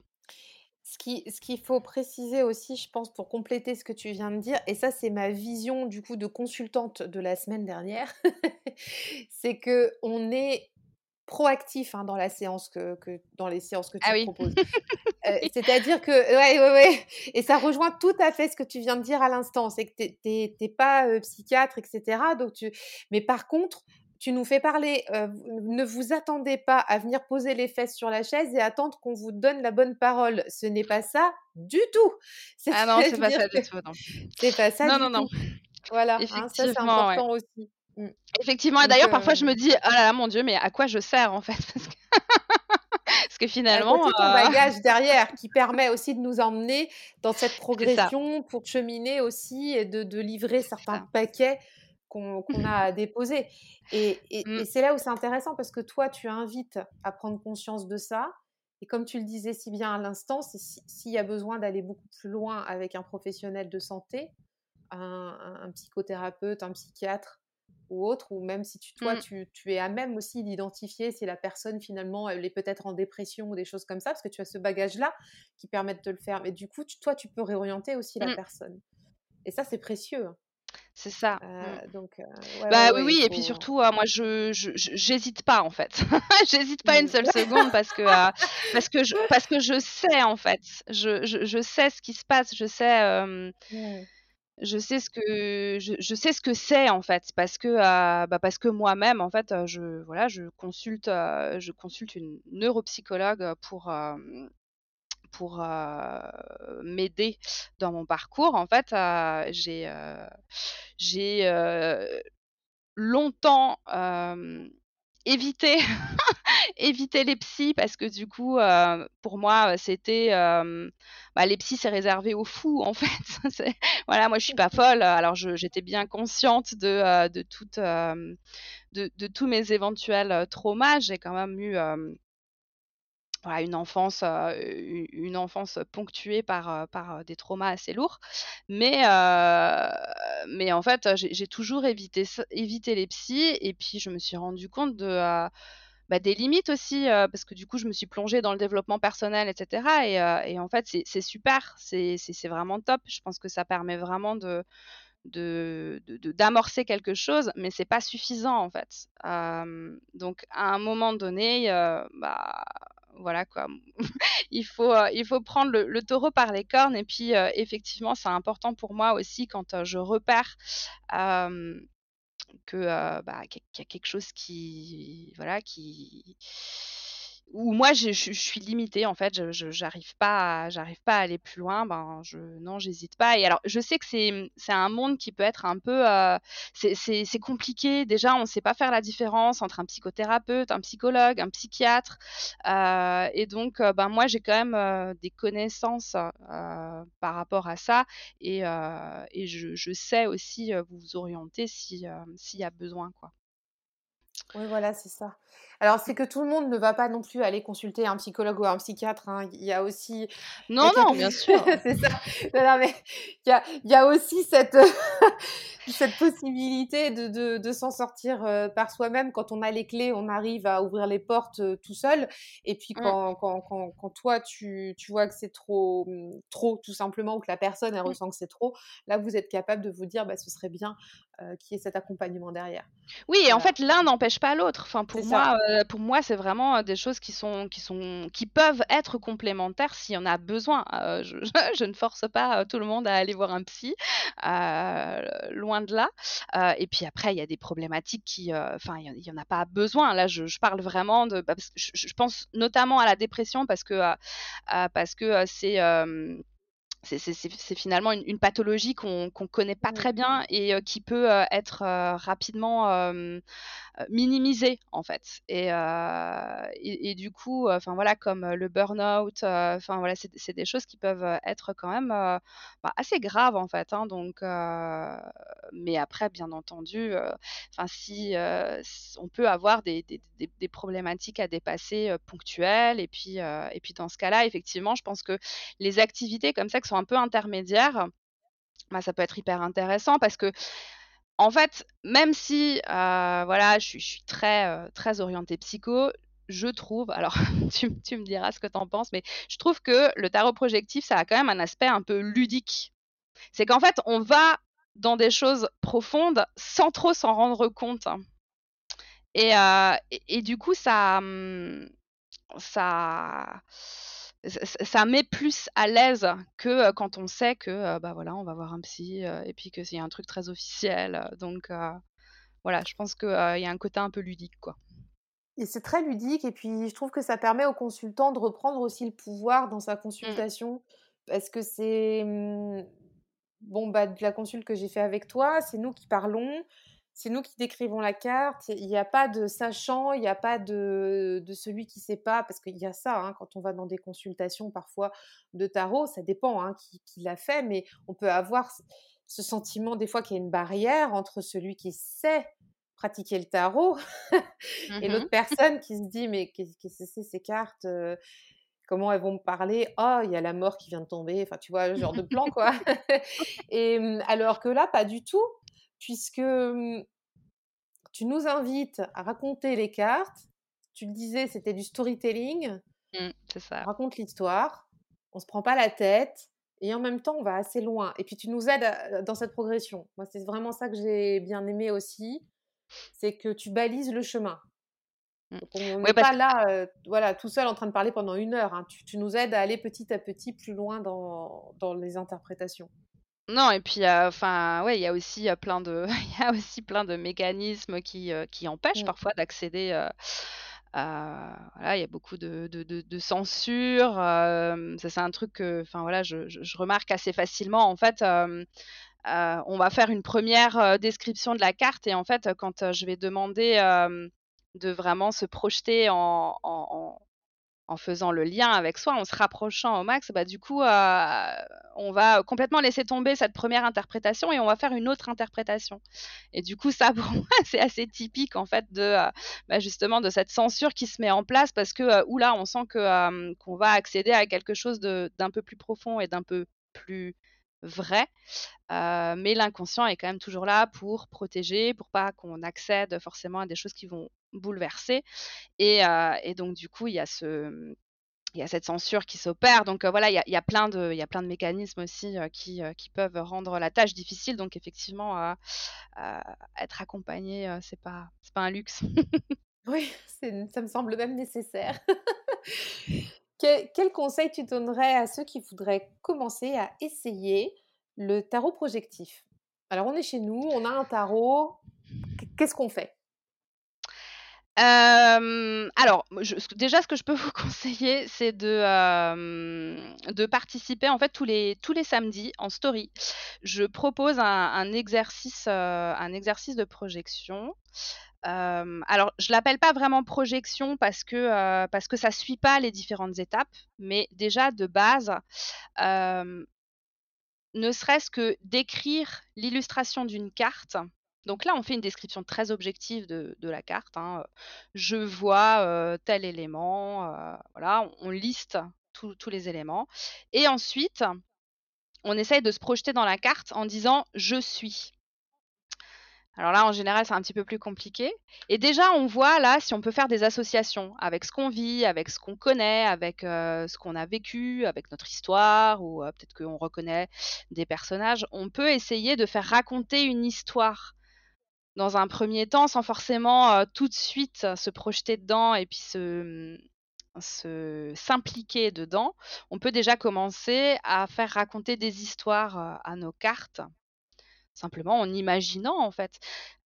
Ce qu'il faut préciser aussi, je pense, pour compléter ce que tu viens de dire, et ça c'est ma vision du coup de consultante de la semaine dernière, <laughs> c'est que on est proactif hein, dans la séance que, dans les séances que tu ah proposes. Euh, <laughs> c'est-à-dire que ouais, ouais, ouais, et ça rejoint tout à fait ce que tu viens de dire à l'instant, c'est que tu n'es pas euh, psychiatre, etc. Donc tu, mais par contre, tu nous fais parler. Euh, ne vous attendez pas à venir poser les fesses sur la chaise et attendre qu'on vous donne la bonne parole. Ce n'est pas ça du tout. <laughs> Ah non, c'est pas ça du tout. C'est pas ça. Non, non, non. Voilà, hein, ça c'est important aussi. Mmh. Effectivement, et d'ailleurs, parfois je me dis, oh là là, mon Dieu, mais à quoi je sers en fait <laughs> Parce que, finalement. C'est ton euh, bagage <laughs> derrière qui permet aussi de nous emmener dans cette progression pour cheminer aussi et de, livrer certains paquets qu'on a à déposer. Et, mmh. et c'est là où c'est intéressant parce que toi, tu invites à prendre conscience de ça. Et comme tu le disais si bien à l'instant, s'il y a besoin d'aller beaucoup plus loin avec un professionnel de santé, un psychothérapeute, un psychiatre, ou autre, ou même si tu, toi, mmh. tu, tu, es à même aussi d'identifier si la personne finalement elle est peut-être en dépression ou des choses comme ça, parce que tu as ce bagage-là qui permet de te le faire. Mais du coup, toi, tu peux réorienter aussi la mmh. personne. Et ça, c'est précieux. Hein. C'est ça. Euh, mmh. donc, euh, bah oui, oui, et puis surtout, moi, je j'hésite pas en fait. <laughs> j'hésite pas une seule seconde parce que parce que je parce que je sais en fait, je, je, je sais ce qui se passe, je sais je sais ce que je, sais ce que c'est en fait parce que euh, bah, parce que moi-même en fait je voilà je consulte euh, je consulte une neuropsychologue pour euh, pour m'aider dans mon parcours. En fait j'ai j'ai longtemps évité <laughs> éviter les psys parce que du coup, pour moi, c'était, bah, les psys, c'est réservé aux fous en <laughs> fait. voilà, moi je suis pas folle. Alors j'étais bien consciente toute, de, de, tous mes éventuels traumas. J'ai quand même eu une enfance, une enfance ponctuée par, par des traumas assez lourds. Mais, mais en fait, j'ai toujours évité, évité les psys. Et puis, je me suis rendu compte de, bah, des limites aussi, parce que du coup, je me suis plongée dans le développement personnel, etc. Et, et en fait, c'est super, c'est vraiment top. Je pense que ça permet vraiment de de, de, quelque chose, mais c'est pas suffisant en fait. donc à un moment donné, bah, voilà quoi. <laughs> il, faut, il faut prendre le, taureau par les cornes. Et puis, effectivement, c'est important pour moi aussi quand je repère que bah, qu'il y a quelque chose qui, voilà, qui où moi je, suis limitée en fait, je j'arrive pas, j'arrive pas à aller plus loin. Ben non, j'hésite pas. Et alors je sais que c'est un monde qui peut être un peu euh, c'est compliqué. Déjà, on ne sait pas faire la différence entre un psychothérapeute, un psychologue, un psychiatre. Euh, et donc euh, ben moi j'ai quand même des connaissances par rapport à ça et, je, sais aussi vous orienter si s'il y a besoin quoi. Oui, voilà, c'est ça. Alors, c'est que tout le monde ne va pas non plus aller consulter un psychologue ou un psychiatre. Hein. Il y a aussi. Non, non, bien <laughs> sûr. c'est ça. Non, mais il y a, il y a aussi cette, <laughs> cette possibilité de, de, de s'en sortir euh, par soi-même. Quand on a les clés, on arrive à ouvrir les portes euh, tout seul. Et puis, mmh. quand, quand, quand, quand toi, tu, tu vois que c'est trop, mmh, trop, tout simplement, ou que la personne, elle mmh. ressent que c'est trop, là, vous êtes capable de vous dire, bah, ce serait bien euh, qu'il y ait cet accompagnement derrière. Oui, et en fait, l'un n'empêche pas l'autre. Enfin, pour moi, euh, pour moi, c'est vraiment euh, des choses qui sont, qui sont, qui peuvent être complémentaires s'il y en a besoin. Euh, je, <laughs> je, ne force pas tout le monde à aller voir un psy, loin de là. et puis après, il y a des problématiques qui, enfin, il y, en a pas besoin. Là, je, je parle vraiment de, bah, parce que je, je, pense notamment à la dépression parce que, parce que c'est c'est finalement une, une pathologie qu'on ne connaît pas très bien et euh, qui peut euh, être euh, rapidement minimisée en fait. Et, et, et du coup, enfin voilà, comme le burn-out, enfin voilà, c'est des choses qui peuvent être quand même bah, assez graves en fait. Hein, donc, mais après, bien entendu, enfin si on peut avoir des, des, des, problématiques à dépasser ponctuelles et puis et puis dans ce cas-là, effectivement, je pense que les activités comme ça qui sont un peu intermédiaires, bah, ça peut être hyper intéressant parce que en fait, même si euh, voilà, je suis, très, euh, très orientée psycho, je trouve, alors <laughs> tu, me diras ce que tu en penses, mais je trouve que le tarot projectif, ça a quand même un aspect un peu ludique. C'est qu'en fait, on va dans des choses profondes sans trop s'en rendre compte. Et, euh, et, et, du coup, ça, hum, ça, ça met plus à l'aise que quand on sait que bah voilà on va voir un psy et puis que c'est un truc très officiel donc voilà je pense qu'il y a un côté un peu ludique quoi et c'est très ludique et puis je trouve que ça permet au consultant de reprendre aussi le pouvoir dans sa mmh. consultation parce que c'est mmh, bon bah de la consulte que j'ai fait avec toi c'est nous qui parlons c'est nous qui décrivons la carte. Il n'y a pas de sachant, il n'y a pas de, de, celui qui ne sait pas, parce qu'il y a ça, hein, quand on va dans des consultations parfois de tarot, ça dépend hein, qui, qui l'a fait, mais on peut avoir ce sentiment des fois qu'il y a une barrière entre celui qui sait pratiquer le tarot <laughs> et l'autre mmh personne qui se dit mais qu'est-ce que c'est ces cartes euh, comment elles vont me parler? Oh il y a la mort qui vient de tomber enfin tu vois le genre de plan quoi. <laughs> Et mmh, alors que là pas du tout puisque tu nous invites à raconter les cartes. Tu le disais, c'était du storytelling. Mmh, c'est ça. On raconte l'histoire, on se prend pas la tête et en même temps on va assez loin. Et puis tu nous aides dans cette progression. Moi, c'est vraiment ça que j'ai bien aimé aussi, c'est que tu balises le chemin. Mmh. on n'est pas là, voilà, tout seul en train de parler pendant une heure. Hein. Tu, tu, nous aides à aller petit à petit plus loin dans, dans les interprétations. Non et puis, enfin, ouais, il y a aussi, plein de <laughs> il y a aussi plein de mécanismes qui, qui empêchent mmh. parfois d'accéder, à voilà, il y a beaucoup de de de de censure, ça c'est un truc que, enfin voilà, je je remarque assez facilement. En fait, on va faire une première description de la carte et en fait, quand, je vais demander, de vraiment se projeter en, en, en faisant le lien avec soi, en se rapprochant au max, bah, du coup, euh, on va complètement laisser tomber cette première interprétation et on va faire une autre interprétation. Et du coup, ça, <laughs> pour moi, c'est assez typique, en fait, de, euh, bah, justement, de cette censure qui se met en place parce que, euh, oula, on sent que, qu'on va accéder à quelque chose d'un peu plus profond et d'un peu plus vrai. mais l'inconscient est quand même toujours là pour protéger, pour pas qu'on accède forcément à des choses qui vont bouleversé. Et, et, donc, du coup, il y a ce. Il y a cette censure qui s'opère. Donc voilà, il y, a, il y, a plein de, il y a plein de mécanismes aussi qui, qui, peuvent rendre la tâche difficile. Donc effectivement, être accompagné, c'est pas, c'est pas un luxe. oui, ça me semble même nécessaire. <laughs> quel, conseil tu donnerais à ceux qui voudraient commencer à essayer le tarot projectif? Alors on est chez nous, on a un tarot. Qu'est-ce qu'on fait? Alors, déjà, ce que je peux <laughs> vous conseiller, c'est de, de participer en fait tous les, tous les samedis en story. Je propose un, exercice, un exercice de projection. alors, je l'appelle pas vraiment projection parce que parce que ça suit pas les différentes étapes, mais déjà de base, ne serait-ce que d'écrire l'illustration d'une carte donc là, on fait une description très objective de, la carte. Hein. Je vois tel élément, voilà, on, liste tous les éléments. Et ensuite, on essaye de se projeter dans la carte en disant je suis. Alors là, en général, c'est un petit peu plus compliqué. Et déjà, on voit là si on peut faire des associations avec ce qu'on vit, avec ce qu'on connaît, avec ce qu'on a vécu, avec notre histoire, ou peut-être qu'on reconnaît des personnages. On peut essayer de faire raconter une histoire dans un premier temps sans forcément tout de suite se projeter dedans et puis se, se s'impliquer dedans, on peut déjà commencer à faire raconter des histoires à nos cartes, simplement en imaginant en fait.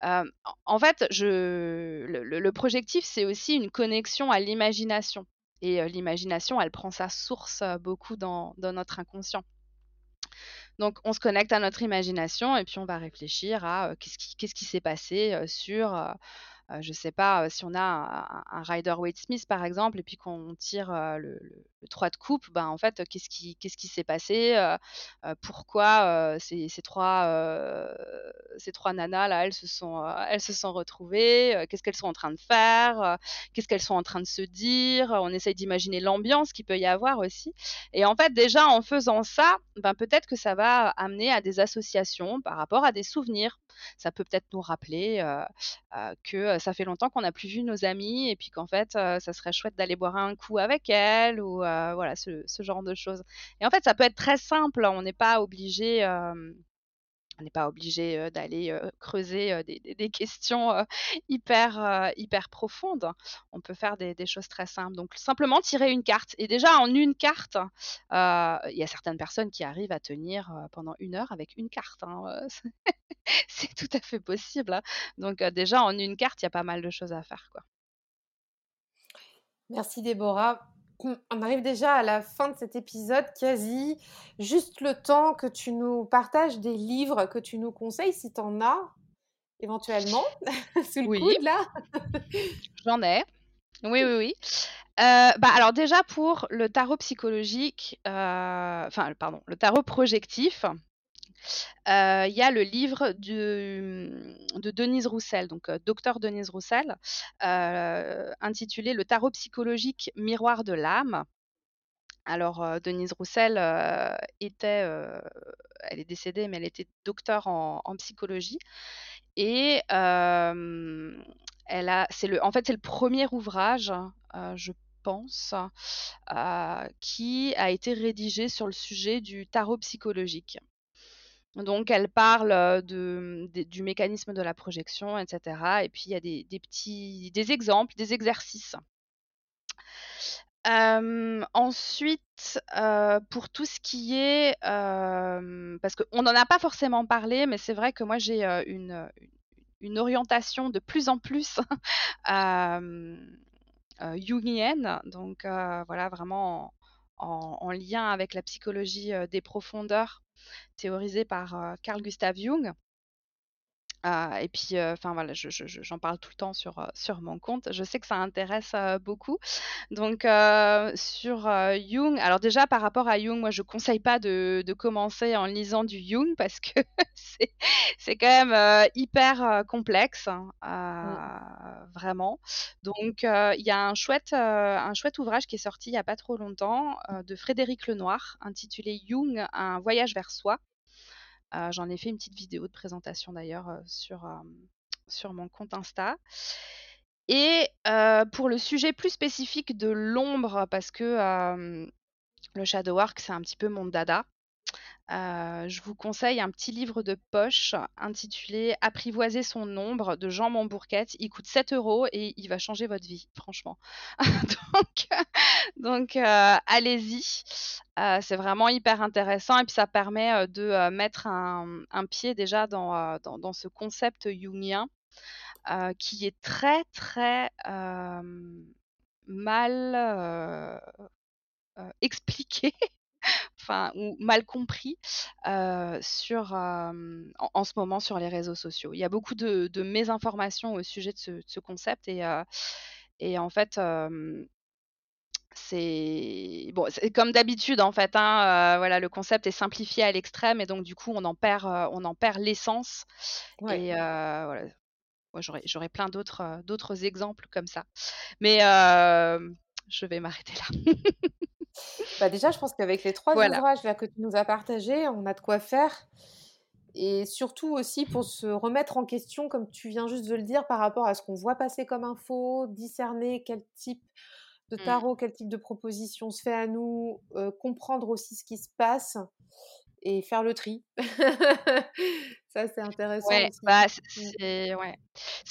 en fait, le, projectif, c'est aussi une connexion à l'imagination. Et l'imagination, elle prend sa source beaucoup dans notre inconscient. Donc, on se connecte à notre imagination et puis on va réfléchir à qui, qu'est-ce qui s'est passé sur euh, je ne sais pas, si on a un, Rider Waite Smith par exemple, et puis qu'on tire le, le, 3 de coupe, ben, en fait, qu'est-ce qui s'est passé Pourquoi ces, ces, trois, ces nanas là, elles se sont, elles se sont retrouvées Qu'est-ce qu'elles sont en train de faire Qu'est-ce qu'elles sont en train de se dire On essaye d'imaginer l'ambiance qu'il peut y avoir aussi. Et en fait, déjà en faisant ça, ben, peut-être que ça va amener à des associations par rapport à des souvenirs. Ça peut peut-être nous rappeler que ça fait longtemps qu'on n'a plus vu nos amis et puis qu'en fait, ça serait chouette d'aller boire un coup avec elles ou voilà, ce, genre de choses. Et en fait, ça peut être très simple. On n'est pas obligé on n'est pas obligé d'aller creuser des, questions hyper, hyper profondes. On peut faire des, choses très simples. Donc simplement tirer une carte. Et déjà en une carte, il y a certaines personnes qui arrivent à tenir pendant une heure avec une carte. Hein, <laughs> c'est tout à fait possible. Hein. Donc déjà en une carte, il y a pas mal de choses à faire. Merci Déborah on arrive déjà à la fin de cet épisode quasi. Juste le temps que tu nous partages des livres que tu nous conseilles, si tu en as éventuellement, <laughs> sous le oui. coude là. J'en ai. Oui, oui, oui. Euh, bah, alors déjà pour le tarot psychologique, euh, enfin pardon, le tarot projectif, euh, il y a le livre de Denise Roussel, donc euh, docteur Denise Roussel, euh, intitulé Le tarot psychologique miroir de l'âme. Alors, Denise Roussel était, elle est décédée, mais elle était docteur en, psychologie. Et elle a, c'est le, en fait, c'est le premier ouvrage, je pense, qui a été rédigé sur le sujet du tarot psychologique. Donc, elle parle du mécanisme de la projection, etc. Et puis, il y a des, petits des exemples, des exercices. ensuite, pour tout ce qui est, parce qu'on n'en a pas forcément parlé, mais c'est vrai que moi j'ai une, une, orientation de plus en plus <laughs> jungienne, donc voilà vraiment en, lien avec la psychologie des profondeurs théorisé par Carl Gustav Jung. Et puis, enfin voilà, je je j'en parle tout le temps sur, sur mon compte. Je sais que ça intéresse, beaucoup. Donc, sur, Jung alors déjà par rapport à Jung, moi je conseille pas de de commencer en lisant du Jung parce que <laughs> c'est c'est quand même, hyper, complexe, hein, Mmh. vraiment. Donc, il y a un chouette, un chouette ouvrage qui est sorti il y a pas trop longtemps, de Frédéric Lenoir intitulé Jung: Un voyage vers soi. Euh, j'en ai fait une petite vidéo de présentation d'ailleurs euh, sur, euh, sur mon compte Insta. Et pour le sujet plus spécifique de l'ombre, parce que le shadow work, c'est un petit peu mon dada. Je vous conseille un petit livre de poche intitulé Apprivoiser son ombre de Jean Montbourquette. Il coûte 7 euros et il va changer votre vie, franchement. <laughs> donc, donc allez-y. c'est vraiment hyper intéressant et puis ça permet de mettre un, pied déjà dans, dans, ce concept jungien qui est très très mal expliqué <laughs> enfin ou mal compris sur en, ce moment sur les réseaux sociaux. Il y a beaucoup de, mésinformations au sujet de ce, concept et, et en fait c'est bon, c'est comme d'habitude en fait. Hein, voilà, le concept est simplifié à l'extrême et donc du coup on en perd, on en perd l'essence. Et voilà, j'aurais, j'aurais plein d'autres, d'autres exemples comme ça. Mais je vais m'arrêter là. <laughs> Bah, déjà, je pense qu'avec les trois ouvrages là que tu nous as partagés, on a de quoi faire. Et surtout aussi pour se remettre en question, comme tu viens juste de le dire, par rapport à ce qu'on voit passer comme info, discerner quel type de mmh. tarot, quel type de proposition se fait à nous, comprendre aussi ce qui se passe et faire le tri. <laughs> ça, c'est intéressant. Ouais, bah, c'est ouais.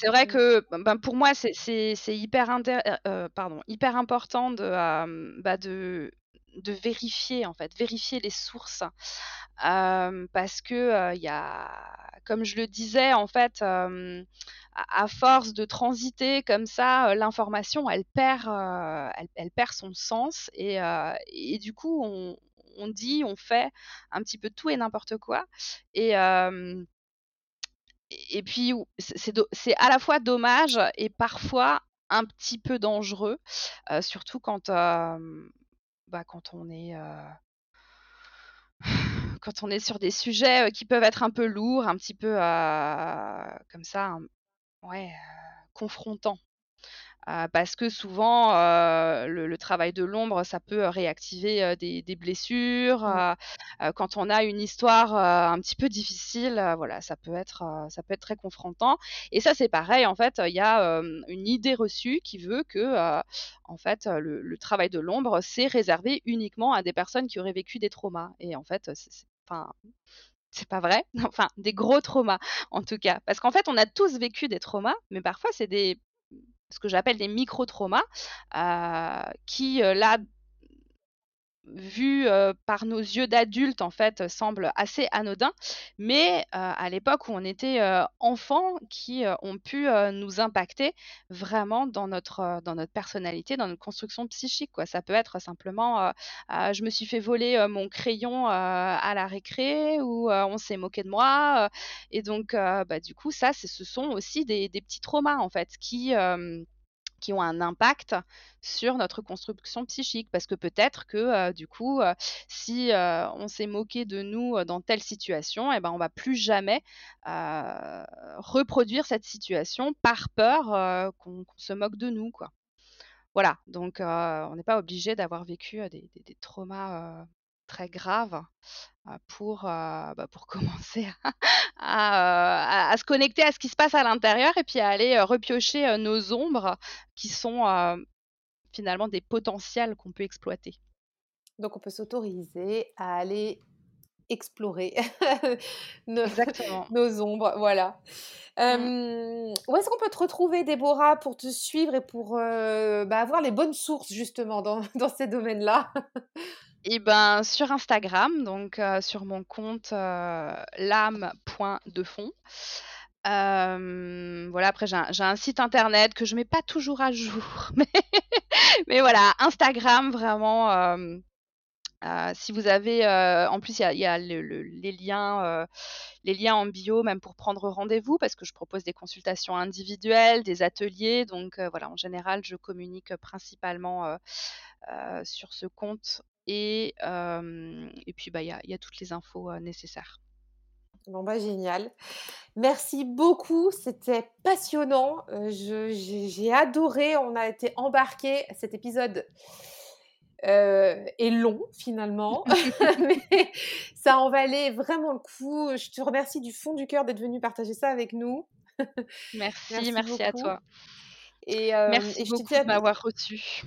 vrai mmh. que ben, pour moi, c'est hyper, pardon, hyper important de, bah, de de vérifier en fait, vérifier les sources parce que il y a, comme je le disais en fait, à, force de transiter comme ça, l'information elle perd, elle, perd son sens et, et du coup on, on, dit, on fait un petit peu tout et n'importe quoi et et puis c'est à la fois dommage et parfois un petit peu dangereux, surtout quand bah, quand on est quand on est sur des sujets qui peuvent être un peu lourds, un petit peu comme ça, ouais, confrontants. Euh, parce que souvent, euh, le, travail de l'ombre, ça peut réactiver des, blessures. Mmh. quand on a une histoire un petit peu difficile, voilà, ça peut être, ça peut être très confrontant. Et ça, c'est pareil. En fait, il y a une idée reçue qui veut que, en fait, le, travail de l'ombre, c'est réservé uniquement à des personnes qui auraient vécu des traumas. Et en fait, c'est, enfin, c'est pas vrai. <laughs> Enfin, des gros traumas, en tout cas. Parce qu'en fait, on a tous vécu des traumas, mais parfois, c'est des ce que j'appelle des micro-traumas, euh, qui, euh, là, vu euh, par nos yeux d'adultes, en fait, semble assez anodin, mais à l'époque où on était enfant, qui ont pu nous impacter vraiment dans notre, dans notre personnalité, dans notre construction psychique. Quoi. Ça peut être simplement, je me suis fait voler mon crayon à la récré, ou on s'est moqué de moi. et donc, bah, du coup, ça, ce sont aussi des, des, petits traumas, en fait, qui qui ont un impact sur notre construction psychique. Parce que peut-être que du coup, si on s'est moqué de nous dans telle situation, eh ben, on va plus jamais reproduire cette situation par peur qu'on se moque de nous. Quoi. Voilà, donc on n'est pas obligé d'avoir vécu des, traumas très graves pour, bah, pour <laughs> commencer à, se connecter à ce qui se passe à l'intérieur et puis à aller repiocher nos ombres qui sont finalement des potentiels qu'on peut exploiter. Donc on peut s'autoriser à aller explorer <laughs> nos, nos, ombres, voilà. Mmh. où est-ce qu'on peut te retrouver, Déborah, pour te suivre et pour bah, avoir les bonnes sources justement dans, <laughs> dans ces domaines-là? Et ben, sur Instagram, donc sur mon compte lame.defond. voilà, après j'ai un, site internet que je mets pas toujours à jour, <laughs> mais, voilà, Instagram vraiment si vous avez, en plus, il y a, les, liens, les liens en bio, même pour prendre rendez-vous, parce que je propose des consultations individuelles, des ateliers. Donc voilà, en général, je communique principalement sur ce compte. Et, et puis, bah, il y, a, toutes les infos nécessaires. Bon, bah, génial. Merci beaucoup, c'était passionnant. j'ai adoré, on a été embarqués. Cet épisode euh, est long finalement, <laughs> <laughs> mais ça en valait vraiment le coup. Je te remercie du fond du cœur d'être venu partager ça avec nous. <laughs> Merci, merci, à toi. Et, euh, merci beaucoup de m'avoir reçu.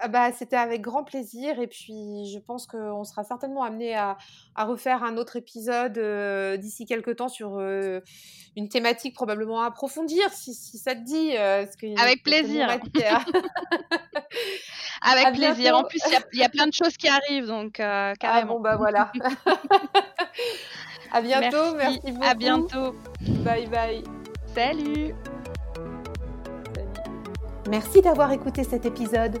Ah bah, c'était avec grand plaisir et puis je pense qu'on sera certainement amené à, refaire un autre épisode euh, d'ici quelques temps sur une thématique probablement à approfondir si, ça te dit. avec plaisir. <laughs> Avec plaisir. En plus, il y, a plein de choses qui arrivent, donc euh, ah carrément. bon, bah voilà. <laughs> à bientôt, merci, merci beaucoup. À bientôt. Bye bye. Salut. Merci d'avoir écouté cet épisode.